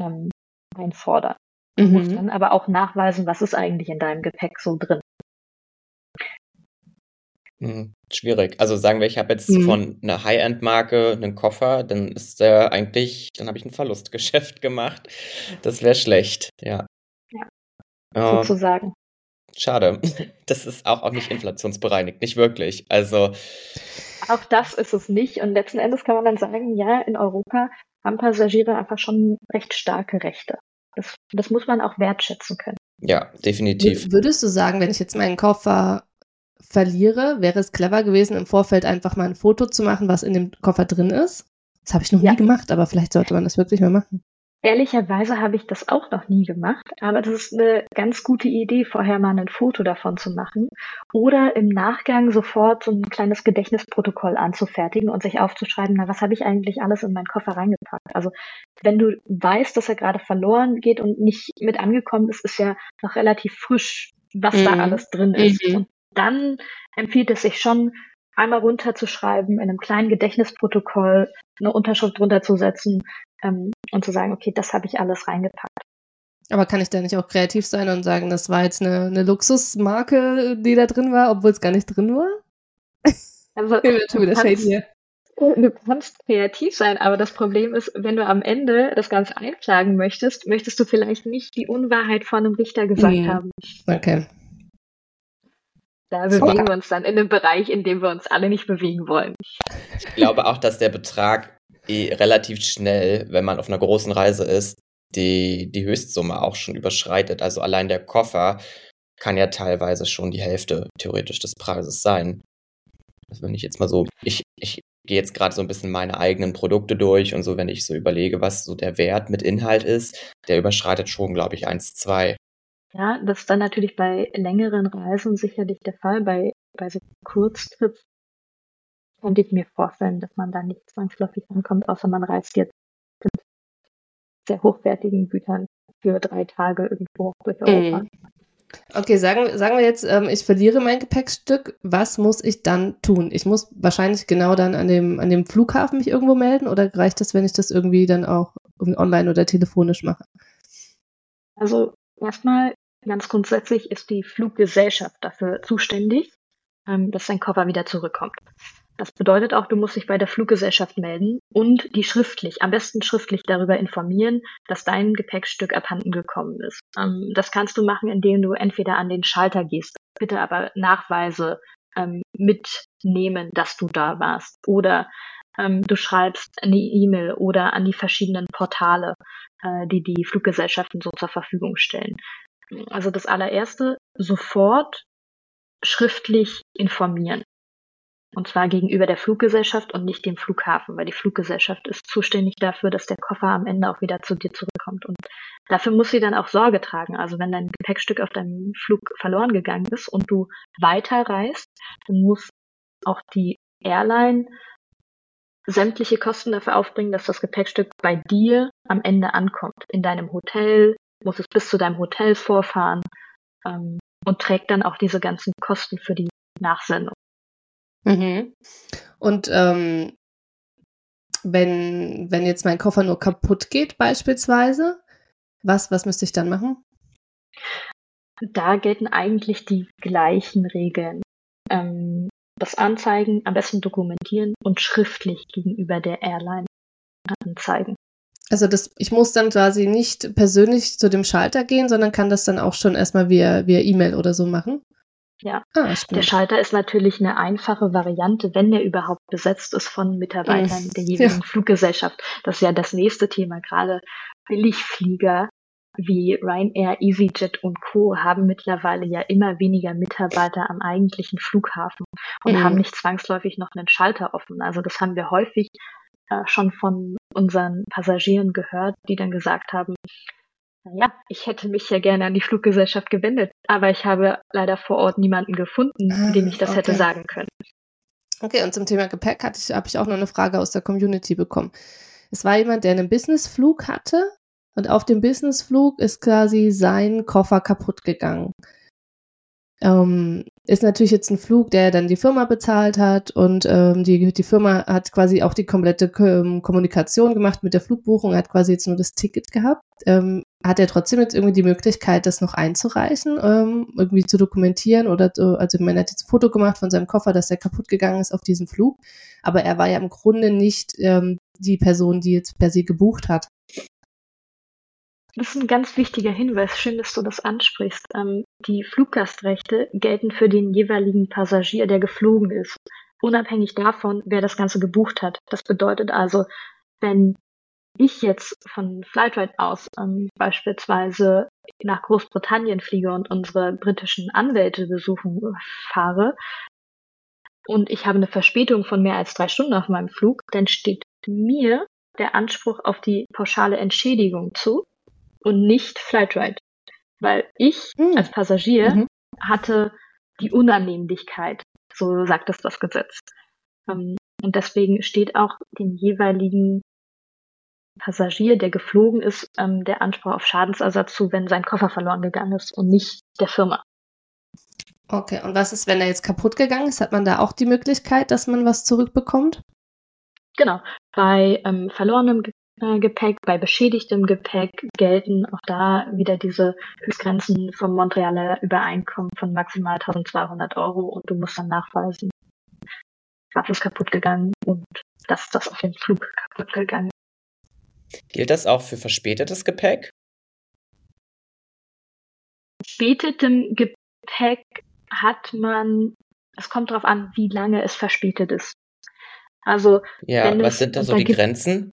ähm, einfordern. Du mhm. musst dann aber auch nachweisen, was ist eigentlich in deinem Gepäck so drin. Hm, schwierig. Also sagen wir, ich habe jetzt mhm. von einer High-End-Marke einen Koffer, dann ist der eigentlich, dann habe ich ein Verlustgeschäft gemacht. Das wäre schlecht, ja. Ja. Ähm, sozusagen. Schade. Das ist auch, auch nicht inflationsbereinigt, nicht wirklich. Also. Auch das ist es nicht. Und letzten Endes kann man dann sagen, ja, in Europa haben Passagiere einfach schon recht starke Rechte. Das, das muss man auch wertschätzen können. Ja, definitiv. Würdest du sagen, wenn ich jetzt meinen Koffer verliere, wäre es clever gewesen, im Vorfeld einfach mal ein Foto zu machen, was in dem Koffer drin ist? Das habe ich noch ja. nie gemacht, aber vielleicht sollte man das wirklich mal machen. Ehrlicherweise habe ich das auch noch nie gemacht, aber das ist eine ganz gute Idee, vorher mal ein Foto davon zu machen oder im Nachgang sofort so ein kleines Gedächtnisprotokoll anzufertigen und sich aufzuschreiben, na, was habe ich eigentlich alles in meinen Koffer reingepackt? Also, wenn du weißt, dass er gerade verloren geht und nicht mit angekommen ist, ist ja noch relativ frisch, was mhm. da alles drin ist. Mhm. Und dann empfiehlt es sich schon, einmal runterzuschreiben, in einem kleinen Gedächtnisprotokoll eine Unterschrift runterzusetzen ähm, und zu sagen, okay, das habe ich alles reingepackt. Aber kann ich da nicht auch kreativ sein und sagen, das war jetzt eine, eine Luxusmarke, die da drin war, obwohl es gar nicht drin war? Also, du, kannst, du kannst kreativ sein, aber das Problem ist, wenn du am Ende das Ganze einklagen möchtest, möchtest du vielleicht nicht die Unwahrheit von einem Richter gesagt ja. haben. Okay. Da bewegen wir uns dann in einem Bereich, in dem wir uns alle nicht bewegen wollen. Ich glaube auch, dass der Betrag eh relativ schnell, wenn man auf einer großen Reise ist, die, die Höchstsumme auch schon überschreitet. Also allein der Koffer kann ja teilweise schon die Hälfte theoretisch des Preises sein. Also wenn ich jetzt mal so, ich, ich gehe jetzt gerade so ein bisschen meine eigenen Produkte durch und so, wenn ich so überlege, was so der Wert mit Inhalt ist, der überschreitet schon, glaube ich, 1, 2. Ja, das ist dann natürlich bei längeren Reisen sicherlich der Fall. Bei, bei so Kurztrips könnte ich mir vorstellen, dass man da nicht zwangsläufig ankommt, außer man reist jetzt mit sehr hochwertigen Gütern für drei Tage irgendwo durch Europa. Mhm. Okay, sagen, sagen wir jetzt, ähm, ich verliere mein Gepäckstück. Was muss ich dann tun? Ich muss wahrscheinlich genau dann an dem, an dem Flughafen mich irgendwo melden oder reicht das, wenn ich das irgendwie dann auch online oder telefonisch mache? Also erstmal ganz grundsätzlich ist die Fluggesellschaft dafür zuständig, ähm, dass dein Koffer wieder zurückkommt. Das bedeutet auch, du musst dich bei der Fluggesellschaft melden und die schriftlich, am besten schriftlich darüber informieren, dass dein Gepäckstück abhanden gekommen ist. Ähm, das kannst du machen, indem du entweder an den Schalter gehst, bitte aber Nachweise ähm, mitnehmen, dass du da warst. Oder du schreibst eine E-Mail oder an die verschiedenen Portale, äh, die die Fluggesellschaften so zur Verfügung stellen. Also das allererste, sofort schriftlich informieren. Und zwar gegenüber der Fluggesellschaft und nicht dem Flughafen, weil die Fluggesellschaft ist zuständig dafür, dass der Koffer am Ende auch wieder zu dir zurückkommt. Und dafür muss sie dann auch Sorge tragen. Also wenn dein Gepäckstück auf deinem Flug verloren gegangen ist und du weiterreist, dann muss auch die Airline sämtliche Kosten dafür aufbringen, dass das Gepäckstück bei dir am Ende ankommt. In deinem Hotel, muss es bis zu deinem Hotel vorfahren ähm, und trägt dann auch diese ganzen Kosten für die Nachsendung. Mhm. Und ähm, wenn, wenn jetzt mein Koffer nur kaputt geht, beispielsweise, was, was müsste ich dann machen? Da gelten eigentlich die gleichen Regeln. Ähm, das Anzeigen, am besten dokumentieren und schriftlich gegenüber der Airline anzeigen. Also das, ich muss dann quasi nicht persönlich zu dem Schalter gehen, sondern kann das dann auch schon erstmal via, via E-Mail oder so machen? Ja, ah, der Schalter ist natürlich eine einfache Variante, wenn der überhaupt besetzt ist von Mitarbeitern mhm. der jeweiligen ja. Fluggesellschaft. Das ist ja das nächste Thema. Gerade Billigflieger wie Ryanair, EasyJet und Co. haben mittlerweile ja immer weniger Mitarbeiter am eigentlichen Flughafen und mhm. haben nicht zwangsläufig noch einen Schalter offen. Also das haben wir häufig schon von unseren Passagieren gehört, die dann gesagt haben, naja, ich hätte mich ja gerne an die Fluggesellschaft gewendet, aber ich habe leider vor Ort niemanden gefunden, ah, dem ich das okay. hätte sagen können. Okay, und zum Thema Gepäck hatte ich, habe ich auch noch eine Frage aus der Community bekommen. Es war jemand, der einen Businessflug hatte und auf dem Businessflug ist quasi sein Koffer kaputt gegangen. Ähm, ist natürlich jetzt ein Flug, der dann die Firma bezahlt hat und ähm, die, die Firma hat quasi auch die komplette ähm, Kommunikation gemacht mit der Flugbuchung, hat quasi jetzt nur das Ticket gehabt. Ähm, hat er trotzdem jetzt irgendwie die Möglichkeit, das noch einzureichen, ähm, irgendwie zu dokumentieren oder also man hat jetzt ein Foto gemacht von seinem Koffer, dass er kaputt gegangen ist auf diesem Flug, aber er war ja im Grunde nicht ähm, die Person, die jetzt per se gebucht hat. Das ist ein ganz wichtiger Hinweis. Schön, dass du das ansprichst. Ähm, die Fluggastrechte gelten für den jeweiligen Passagier, der geflogen ist, unabhängig davon, wer das Ganze gebucht hat. Das bedeutet also, wenn ich jetzt von Flightride aus ähm, beispielsweise nach Großbritannien fliege und unsere britischen Anwälte besuchen fahre und ich habe eine Verspätung von mehr als drei Stunden auf meinem Flug, dann steht mir der Anspruch auf die pauschale Entschädigung zu und nicht Flightride. Weil ich hm. als Passagier mhm. hatte die Unannehmlichkeit, so sagt es das Gesetz. Ähm, und deswegen steht auch dem jeweiligen Passagier, der geflogen ist, ähm, der Anspruch auf Schadensersatz zu, wenn sein Koffer verloren gegangen ist und nicht der Firma. Okay, und was ist, wenn er jetzt kaputt gegangen ist? Hat man da auch die Möglichkeit, dass man was zurückbekommt? Genau. Bei ähm, verlorenem Gepäck, bei beschädigtem Gepäck gelten auch da wieder diese Höchstgrenzen vom Montrealer Übereinkommen von maximal 1200 Euro und du musst dann nachweisen, was ist kaputt gegangen und dass das auf dem Flug kaputt gegangen ist. Gilt das auch für verspätetes Gepäck? Verspätetem Gepäck hat man, es kommt darauf an, wie lange es verspätet ist. Also, Ja, was es, sind da so die Grenzen?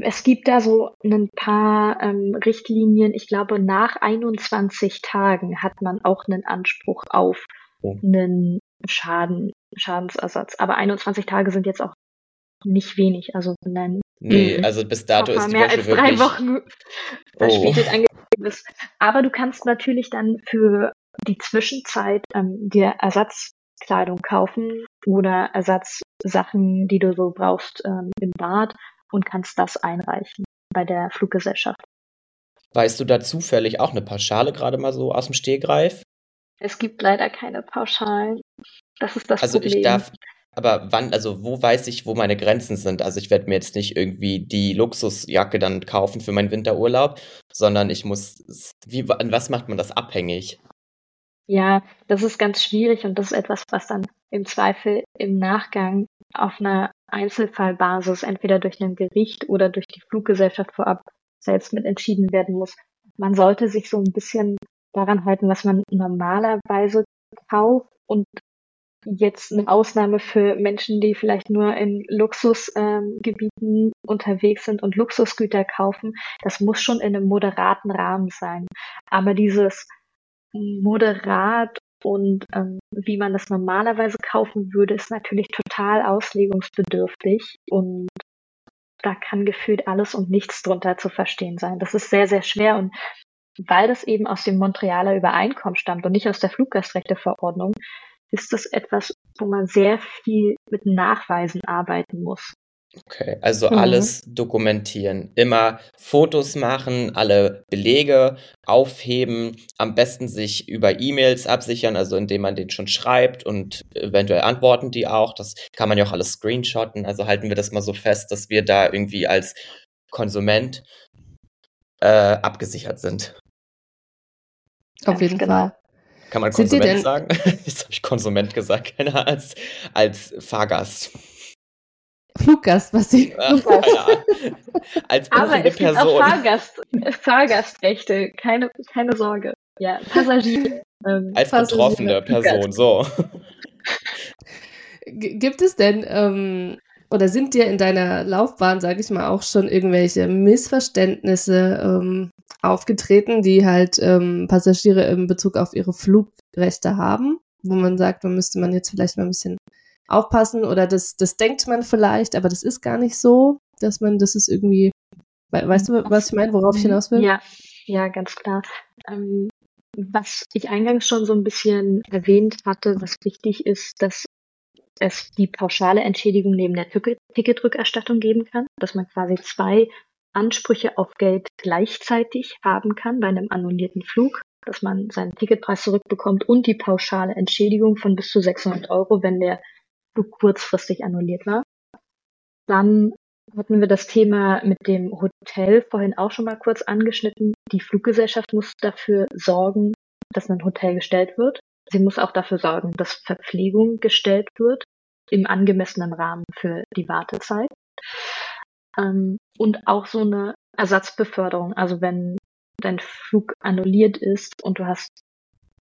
Es gibt da so ein paar ähm, Richtlinien. Ich glaube, nach 21 Tagen hat man auch einen Anspruch auf Oh. einen Schaden, Schadensersatz. Aber 21 Tage sind jetzt auch nicht wenig. Also wenn ein Nee, Mhm. also bis dato ist die mehr Wäsche als drei wirklich. Wochen Oh. verspätet angegeben ist. Aber du kannst natürlich dann für die Zwischenzeit ähm, dir Ersatzkleidung kaufen oder Ersatzsachen, die du so brauchst ähm, im Bad und kannst das einreichen bei der Fluggesellschaft. Weißt du da zufällig auch eine Pauschale gerade mal so aus dem Stegreif? Es gibt leider keine Pauschalen. Das ist das Also Problem. ich darf, aber wann, also wo weiß ich, wo meine Grenzen sind? Also ich werde mir jetzt nicht irgendwie die Luxusjacke dann kaufen für meinen Winterurlaub, sondern ich muss, wie, an was macht man das abhängig? Ja, das ist ganz schwierig und das ist etwas, was dann im Zweifel im Nachgang auf einer Einzelfallbasis entweder durch ein Gericht oder durch die Fluggesellschaft vorab selbst mit entschieden werden muss. Man sollte sich so ein bisschen daran halten, was man normalerweise kauft und jetzt eine Ausnahme für Menschen, die vielleicht nur in Luxusgebieten ähm, unterwegs sind und Luxusgüter kaufen. Das muss schon in einem moderaten Rahmen sein. Aber dieses moderat und ähm, wie man das normalerweise kaufen würde, ist natürlich total auslegungsbedürftig und da kann gefühlt alles und nichts drunter zu verstehen sein. Das ist sehr, sehr schwer und weil das eben aus dem Montrealer Übereinkommen stammt und nicht aus der Fluggastrechteverordnung, ist das etwas, wo man sehr viel mit Nachweisen arbeiten muss. Okay, also Mhm. alles dokumentieren, immer Fotos machen, alle Belege aufheben, am besten sich über E-Mails absichern, also indem man den schon schreibt und eventuell antworten die auch. Das kann man ja auch alles screenshotten. Also halten wir das mal so fest, dass wir da irgendwie als Konsument äh, abgesichert sind. Auf jeden genau. Fall. Kann man Konsument sagen? Jetzt habe ich Konsument gesagt, keine als, als Fahrgast. Fluggast, was sie. Ach, keine Ahnung. Als Aber es gibt auch Person. Fahrgast, Fahrgastrechte, keine, keine Sorge. Ja, Passagier. Ähm, Als Passagiere, betroffene Person, so. G- Gibt es denn ähm, oder sind dir in deiner Laufbahn, sage ich mal, auch schon irgendwelche Missverständnisse ähm, aufgetreten, die halt ähm, Passagiere in Bezug auf ihre Flugrechte haben, wo man sagt, man müsste man jetzt vielleicht mal ein bisschen aufpassen oder das, das denkt man vielleicht, aber das ist gar nicht so, dass man, das ist irgendwie, we weißt du, was ich meine, worauf ich hinaus will? Ja, ja, ganz klar. Ähm, was ich eingangs schon so ein bisschen erwähnt hatte, was wichtig ist, dass es die pauschale Entschädigung neben der Ticket- Ticketrückerstattung geben kann, dass man quasi zwei Ansprüche auf Geld gleichzeitig haben kann bei einem annullierten Flug, dass man seinen Ticketpreis zurückbekommt und die pauschale Entschädigung von bis zu 600 Euro, wenn der Flug kurzfristig annulliert war. Dann hatten wir das Thema mit dem Hotel vorhin auch schon mal kurz angeschnitten. Die Fluggesellschaft muss dafür sorgen, dass ein Hotel gestellt wird. Sie muss auch dafür sorgen, dass Verpflegung gestellt wird im angemessenen Rahmen für die Wartezeit. Ähm, und auch so eine Ersatzbeförderung. Also wenn dein Flug annulliert ist und du hast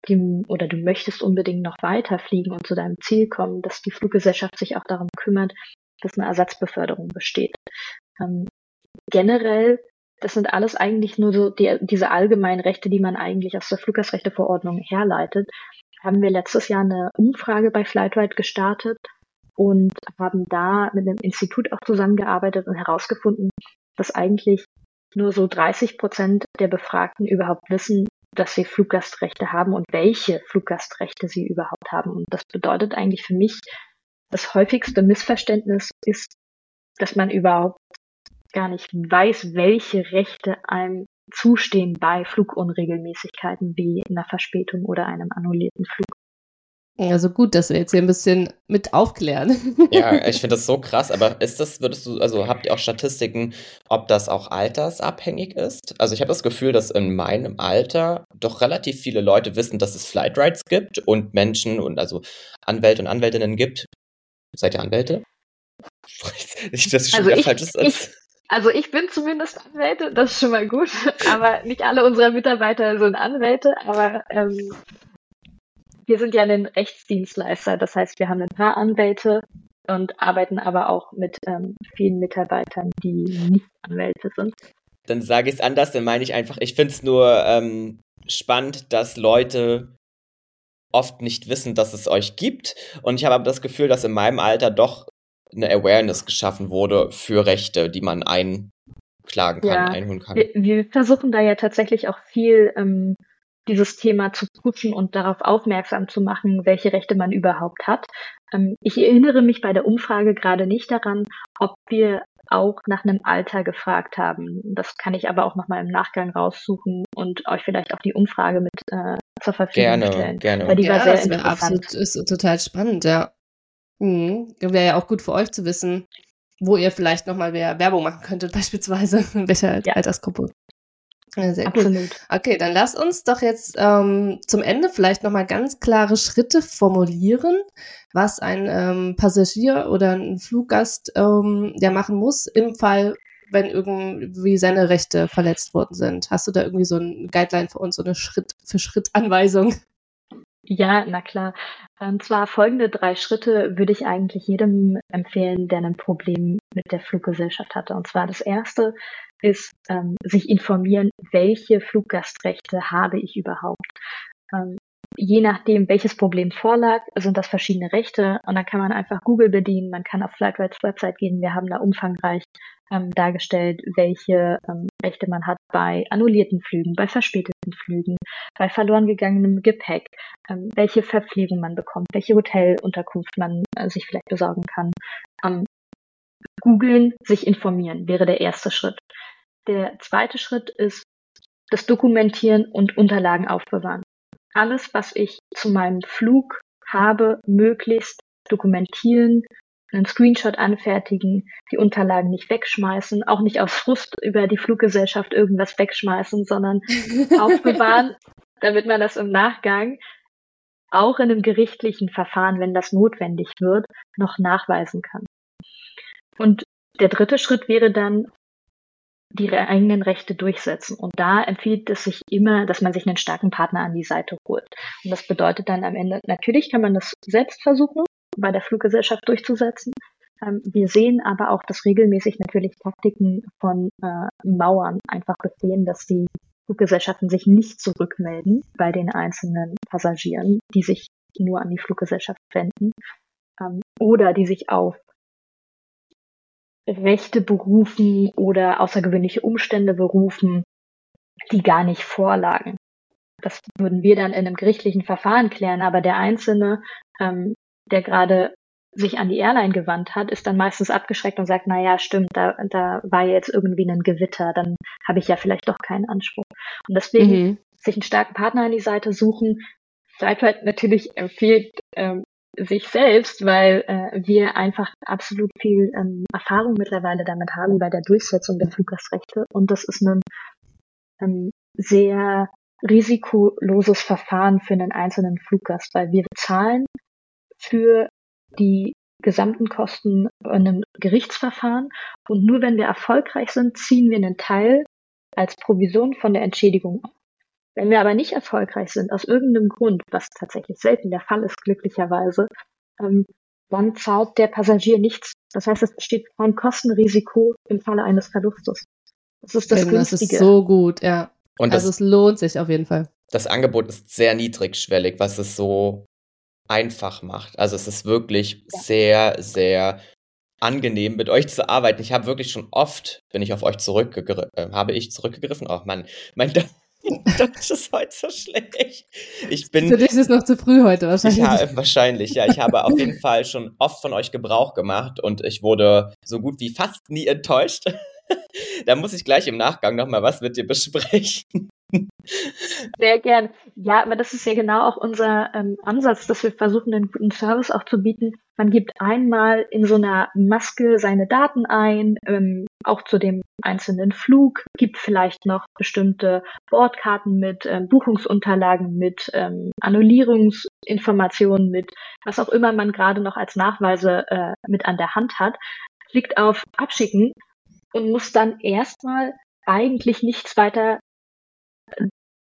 die, oder du möchtest unbedingt noch weiterfliegen und zu deinem Ziel kommen, dass die Fluggesellschaft sich auch darum kümmert, dass eine Ersatzbeförderung besteht. Ähm, generell, das sind alles eigentlich nur so die, diese allgemeinen Rechte, die man eigentlich aus der Fluggastrechteverordnung herleitet. Haben wir letztes Jahr eine Umfrage bei Flightride gestartet und haben da mit einem Institut auch zusammengearbeitet und herausgefunden, dass eigentlich nur so 30 Prozent der Befragten überhaupt wissen, dass sie Fluggastrechte haben und welche Fluggastrechte sie überhaupt haben. Und das bedeutet eigentlich für mich, das häufigste Missverständnis ist, dass man überhaupt gar nicht weiß, welche Rechte einem zustehen bei Flugunregelmäßigkeiten wie einer Verspätung oder einem annullierten Flug. Also gut, dass wir jetzt hier ein bisschen mit aufklären. Ja, ich finde das so krass, aber ist das, würdest du, also habt ihr auch Statistiken, ob das auch altersabhängig ist? Also ich habe das Gefühl, dass in meinem Alter doch relativ viele Leute wissen, dass es Flight Rides gibt und Menschen und also Anwälte und Anwältinnen gibt. Seid ihr Anwälte? Nicht, dass schon Also wieder ich- falsches ich- Also ich bin zumindest Anwälte, das ist schon mal gut, aber nicht alle unserer Mitarbeiter sind Anwälte, aber ähm, wir sind ja ein Rechtsdienstleister, das heißt, wir haben ein paar Anwälte und arbeiten aber auch mit ähm, vielen Mitarbeitern, die nicht Anwälte sind. Dann sage ich es anders, dann meine ich einfach, ich finde es nur ähm, spannend, dass Leute oft nicht wissen, dass es euch gibt. Und ich habe aber das Gefühl, dass in meinem Alter doch eine Awareness geschaffen wurde für Rechte, die man einklagen kann, ja, einholen kann. Wir, wir, versuchen da ja tatsächlich auch viel ähm, dieses Thema zu pushen und darauf aufmerksam zu machen, welche Rechte man überhaupt hat. Ähm, ich erinnere mich bei der Umfrage gerade nicht daran, ob wir auch nach einem Alter gefragt haben. Das kann ich aber auch nochmal im Nachgang raussuchen und euch vielleicht auch die Umfrage mit äh, zur Verfügung gerne, stellen. Gerne, Weil die ja, war sehr das interessant. Absolut, ist total spannend, ja. Mhm. Wäre ja auch gut für euch zu wissen, wo ihr vielleicht nochmal Werbung machen könntet, beispielsweise, in welcher ja. Altersgruppe. Ja, sehr Absolut. Cool. Okay, dann lass uns doch jetzt ähm, zum Ende vielleicht nochmal ganz klare Schritte formulieren, was ein ähm, Passagier oder ein Fluggast ähm, der machen muss im Fall, wenn irgendwie seine Rechte verletzt worden sind. Hast du da irgendwie so ein Guideline für uns, so eine Schritt-für-Schritt-Anweisung? Ja, na klar. Und zwar folgende drei Schritte würde ich eigentlich jedem empfehlen, der ein Problem mit der Fluggesellschaft hatte. Und zwar das erste ist ähm, sich informieren, welche Fluggastrechte habe ich überhaupt. Ähm, je nachdem, welches Problem vorlag, sind das verschiedene Rechte und dann kann man einfach Google bedienen, man kann auf Flightrights Website gehen, wir haben da umfangreich ähm, dargestellt, welche ähm, Rechte man hat bei annullierten Flügen, bei verspäteten Flügen, bei verloren gegangenem Gepäck, ähm, welche Verpflegung man bekommt, welche Hotelunterkunft man äh, sich vielleicht besorgen kann. Ähm, Googeln, sich informieren wäre der erste Schritt. Der zweite Schritt ist das Dokumentieren und Unterlagen aufbewahren. Alles, was ich zu meinem Flug habe, möglichst dokumentieren, einen Screenshot anfertigen, die Unterlagen nicht wegschmeißen, auch nicht aus Frust über die Fluggesellschaft irgendwas wegschmeißen, sondern aufbewahren, damit man das im Nachgang auch in einem gerichtlichen Verfahren, wenn das notwendig wird, noch nachweisen kann. Und der dritte Schritt wäre dann, die eigenen Rechte durchsetzen. Und da empfiehlt es sich immer, dass man sich einen starken Partner an die Seite holt. Und das bedeutet dann am Ende, natürlich kann man das selbst versuchen, bei der Fluggesellschaft durchzusetzen. Ähm, wir sehen aber auch, dass regelmäßig natürlich Taktiken von äh, Mauern einfach bestehen, dass die Fluggesellschaften sich nicht zurückmelden bei den einzelnen Passagieren, die sich nur an die Fluggesellschaft wenden ähm, oder die sich auf Rechte berufen oder außergewöhnliche Umstände berufen, die gar nicht vorlagen. Das würden wir dann in einem gerichtlichen Verfahren klären, aber der Einzelne, ähm, der gerade sich an die Airline gewandt hat, ist dann meistens abgeschreckt und sagt, na ja, stimmt, da, da war jetzt irgendwie ein Gewitter, dann habe ich ja vielleicht doch keinen Anspruch. Und deswegen mhm. sich einen starken Partner an die Seite suchen. Flightwide natürlich empfiehlt, ähm, sich selbst, weil äh, wir einfach absolut viel ähm, Erfahrung mittlerweile damit haben bei der Durchsetzung der Fluggastrechte. Und das ist ein ähm, sehr risikoloses Verfahren für einen einzelnen Fluggast, weil wir bezahlen für die gesamten Kosten in einem Gerichtsverfahren und nur wenn wir erfolgreich sind, ziehen wir einen Teil als Provision von der Entschädigung ab. Wenn wir aber nicht erfolgreich sind, aus irgendeinem Grund, was tatsächlich selten der Fall ist, glücklicherweise, ähm, dann zahlt der Passagier nichts. Das heißt, es besteht kein Kostenrisiko im Falle eines Verlustes. Das ist das Günstige. Das ist so gut, ja. Und also das, es lohnt sich auf jeden Fall. Das Angebot ist sehr niedrigschwellig, was es so einfach macht. Also es ist wirklich ja. sehr, sehr angenehm, mit euch zu arbeiten. Ich habe wirklich schon oft, bin ich auf euch zurückgegriffen, äh, habe ich zurückgegriffen. Oh Mann, mein, Deutsch ist heute so schlecht. Ich bin, Für dich ist es noch zu früh heute wahrscheinlich. Ja, wahrscheinlich, ja. Ich habe auf jeden Fall schon oft von euch Gebrauch gemacht und ich wurde so gut wie fast nie enttäuscht. da muss ich gleich im Nachgang nochmal was mit dir besprechen. Sehr gern. Ja, aber das ist ja genau auch unser ähm, Ansatz, dass wir versuchen, einen guten Service auch zu bieten. Man gibt einmal in so einer Maske seine Daten ein, ähm, auch zu dem einzelnen Flug, gibt vielleicht noch bestimmte Bordkarten mit, ähm, Buchungsunterlagen mit, ähm, Annullierungsinformationen mit, was auch immer man gerade noch als Nachweise äh, mit an der Hand hat, klickt auf Abschicken und muss dann erstmal eigentlich nichts weiter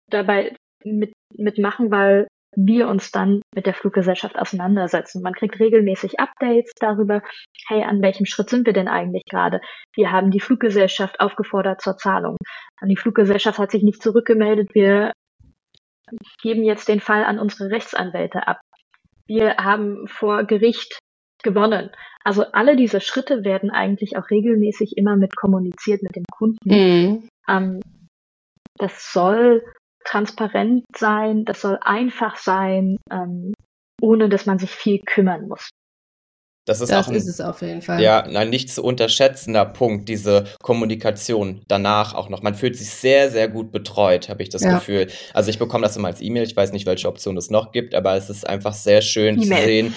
dabei mit, mitmachen, weil wir uns dann mit der Fluggesellschaft auseinandersetzen. Man kriegt regelmäßig Updates darüber, hey, an welchem Schritt sind wir denn eigentlich gerade? Wir haben die Fluggesellschaft aufgefordert zur Zahlung. Die Fluggesellschaft hat sich nicht zurückgemeldet. Wir geben jetzt den Fall an unsere Rechtsanwälte ab. Wir haben vor Gericht gewonnen. Also alle diese Schritte werden eigentlich auch regelmäßig immer mit kommuniziert mit dem Kunden. Mhm. Ähm, das soll transparent sein, das soll einfach sein, ähm, ohne dass man sich viel kümmern muss. Das ist, das auch ein, ist es auf jeden Fall. Ja, ein nicht zu unterschätzender Punkt, diese Kommunikation danach auch noch. Man fühlt sich sehr, sehr gut betreut, habe ich das ja. Gefühl. Also ich bekomme das immer als E-Mail. Ich weiß nicht, welche Option es noch gibt, aber es ist einfach sehr schön e zu sehen.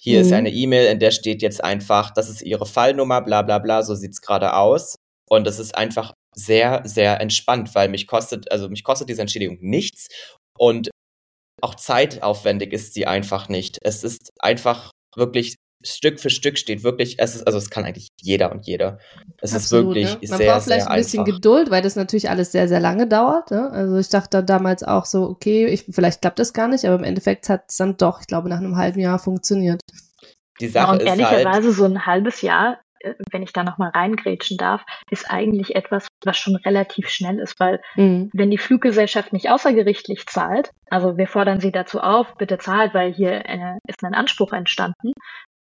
Hier mhm. ist eine E-Mail, in der steht jetzt einfach, das ist Ihre Fallnummer, bla bla bla, so sieht's gerade aus. Und es ist einfach sehr, sehr entspannt, weil mich kostet, also mich kostet diese Entschädigung nichts und auch zeitaufwendig ist sie einfach nicht. Es ist einfach wirklich Stück für Stück steht wirklich, es ist, also es kann eigentlich jeder und jeder. Es Absolut, ist wirklich ne? Man sehr, braucht vielleicht ein bisschen einfach. Geduld, weil das natürlich alles sehr, sehr lange dauert. Ne? Also ich dachte damals auch so, okay, ich, vielleicht klappt das gar nicht, aber im Endeffekt hat es dann doch, ich glaube, nach einem halben Jahr funktioniert. Die Sache ja, und ist ehrlicherweise halt, so ein halbes Jahr wenn ich da nochmal reingrätschen darf, ist eigentlich etwas, was schon relativ schnell ist, weil mhm. wenn die Fluggesellschaft nicht außergerichtlich zahlt, also wir fordern sie dazu auf, bitte zahlt, weil hier äh, ist ein Anspruch entstanden,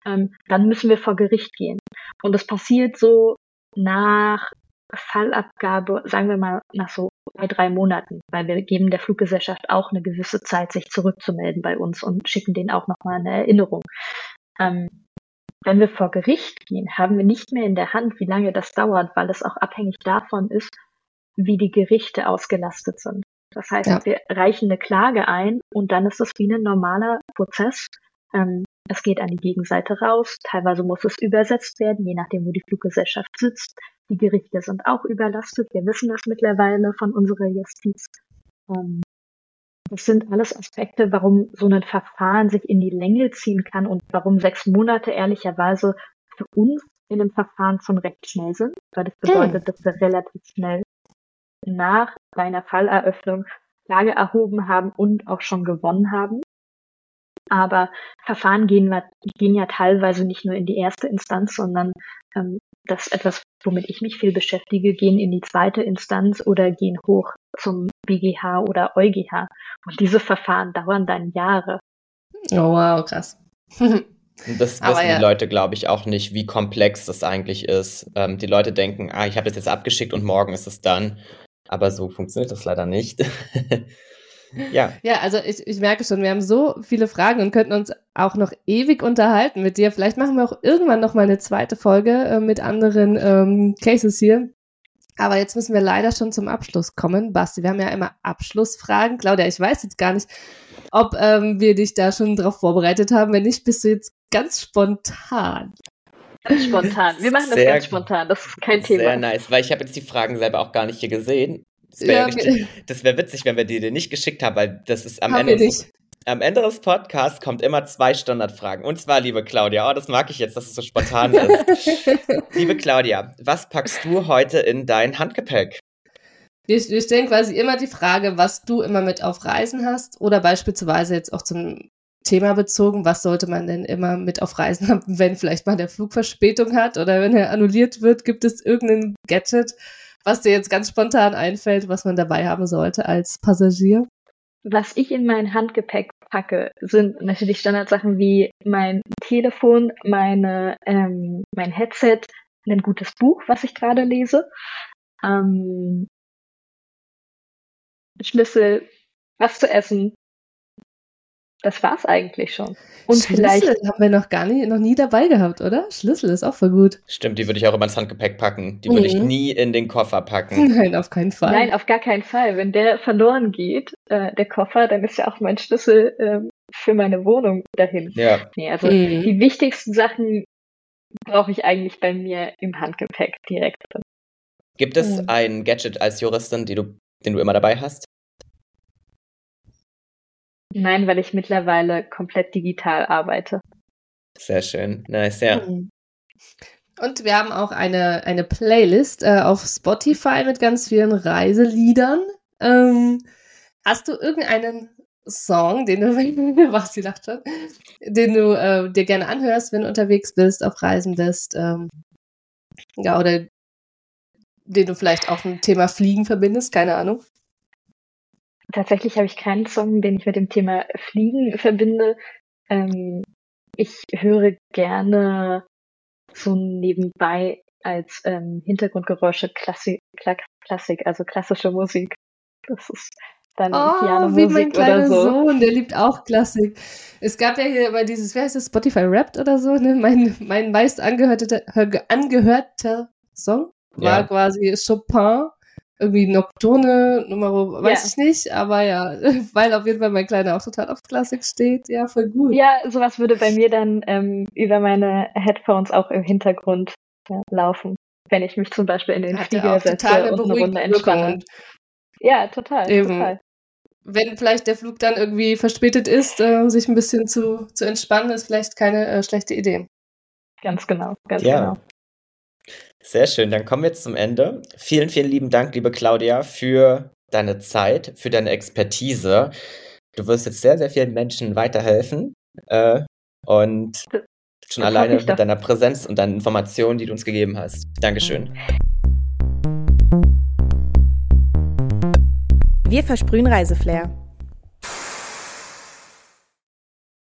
ähm, dann müssen wir vor Gericht gehen. Und das passiert so nach Fallabgabe, sagen wir mal nach so zwei, drei Monaten, weil wir geben der Fluggesellschaft auch eine gewisse Zeit, sich zurückzumelden bei uns und schicken denen auch nochmal eine Erinnerung. Ähm, wenn wir vor Gericht gehen, haben wir nicht mehr in der Hand, wie lange das dauert, weil es auch abhängig davon ist, wie die Gerichte ausgelastet sind. Das heißt, ja. wir reichen eine Klage ein und dann ist es wie ein normaler Prozess. Ähm, es geht an die Gegenseite raus. Teilweise muss es übersetzt werden, je nachdem, wo die Fluggesellschaft sitzt. Die Gerichte sind auch überlastet. Wir wissen das mittlerweile von unserer Justiz. Ähm, das sind alles Aspekte, warum so ein Verfahren sich in die Länge ziehen kann und warum sechs Monate ehrlicherweise für uns in einem Verfahren schon recht schnell sind, weil das bedeutet, dass wir relativ schnell nach einer Falleröffnung Klage erhoben haben und auch schon gewonnen haben. Aber Verfahren gehen, gehen ja teilweise nicht nur in die erste Instanz, sondern ähm, das ist etwas, womit ich mich viel beschäftige, gehen in die zweite Instanz oder gehen hoch zum BGH oder EuGH. Und diese Verfahren dauern dann Jahre. Oh wow, krass. Das wissen ja. die Leute, glaube ich, auch nicht, wie komplex das eigentlich ist. Ähm, die Leute denken, ah, ich habe das jetzt abgeschickt und morgen ist es dann. Aber so funktioniert das leider nicht. Ja. Ja, also ich, ich merke schon, wir haben so viele Fragen und könnten uns auch noch ewig unterhalten mit dir. Vielleicht machen wir auch irgendwann noch mal eine zweite Folge äh, mit anderen ähm, Cases hier. Aber jetzt müssen wir leider schon zum Abschluss kommen. Basti, wir haben ja immer Abschlussfragen. Claudia, ich weiß jetzt gar nicht, ob ähm, wir dich da schon drauf vorbereitet haben. Wenn nicht, bist du jetzt ganz spontan. Ganz spontan. Wir machen das sehr, ganz spontan. Das ist kein Thema. Sehr nice, weil ich habe jetzt die Fragen selber auch gar nicht hier gesehen. Das wäre ja, wär witzig, wenn wir die dir nicht geschickt haben, weil das ist am Ende. Des, am Ende des Podcasts kommt immer zwei Standardfragen. Und zwar, liebe Claudia, oh, das mag ich jetzt, dass es so spontan ist. liebe Claudia, was packst du heute in dein Handgepäck? Wir, wir stellen quasi immer die Frage, was du immer mit auf Reisen hast oder beispielsweise jetzt auch zum Thema bezogen, was sollte man denn immer mit auf Reisen haben, wenn vielleicht mal der Flug Verspätung hat oder wenn er annulliert wird, gibt es irgendein Gadget, was dir jetzt ganz spontan einfällt, was man dabei haben sollte als Passagier? Was ich in mein Handgepäck packe, sind natürlich Standardsachen wie mein Telefon, meine, ähm, mein Headset, ein gutes Buch, was ich gerade lese, ähm, Schlüssel, was zu essen, das war's eigentlich schon. Und Schlüssel vielleicht haben wir noch gar nie, noch nie dabei gehabt, oder? Schlüssel ist auch voll gut. Stimmt, die würde ich auch immer ins Handgepäck packen. Die mhm. würde ich mhm. nie in den Koffer packen. Nein, auf keinen Fall. Nein, auf gar keinen Fall. Wenn der verloren geht, äh, der Koffer, dann ist ja auch mein Schlüssel äh, für meine Wohnung dahin. Ja. Nee, also mhm. die wichtigsten Sachen brauche ich eigentlich bei mir im Handgepäck direkt. Gibt es mhm. ein Gadget als Juristin, die du, den du immer dabei hast? Nein, weil ich mittlerweile komplett digital arbeite. Sehr schön. Nice, ja. Mhm. Und wir haben auch eine, eine Playlist äh, auf Spotify mit ganz vielen Reiseliedern. Ähm, hast du irgendeinen Song, den du, was sie lacht schon, den du äh, dir gerne anhörst, wenn du unterwegs bist, auf Reisen bist, ähm, ja, oder den du vielleicht auch mit dem Thema Fliegen verbindest, keine Ahnung. Tatsächlich habe ich keinen Song, den ich mit dem Thema Fliegen verbinde. Ähm, ich höre gerne so nebenbei als ähm, Hintergrundgeräusche Klassik, Klassik, also klassische Musik. Das ist dann oh, Pianomusik wie mein kleiner oder so. Sohn, der liebt auch Klassik. Es gab ja hier immer dieses, wer heißt das, Spotify Rapped oder so, ne? Mein, mein meist angehörter, angehörter Song war Ja. quasi Chopin, irgendwie Nocturne, Nummer, weiß Ja. ich nicht, aber ja, weil auf jeden Fall mein Kleiner auch total auf Klassik steht, ja, voll gut. Ja, sowas würde bei mir dann ähm, über meine Headphones auch im Hintergrund ja, laufen, wenn ich mich zum Beispiel in den Hat Flieger setze und eine Runde entspanne. Ja, total, Eben. total. wenn vielleicht der Flug dann irgendwie verspätet ist, äh, sich ein bisschen zu, zu entspannen, ist vielleicht keine äh, schlechte Idee. Ganz genau, ganz Ja. genau. Sehr schön, dann kommen wir jetzt zum Ende. Vielen, vielen lieben Dank, liebe Claudia, für deine Zeit, für deine Expertise. Du wirst jetzt sehr, sehr vielen Menschen weiterhelfen. Äh, und Das- schon das alleine mit deiner Präsenz und deinen Informationen, die du uns gegeben hast. Dankeschön. Wir versprühen Reiseflair.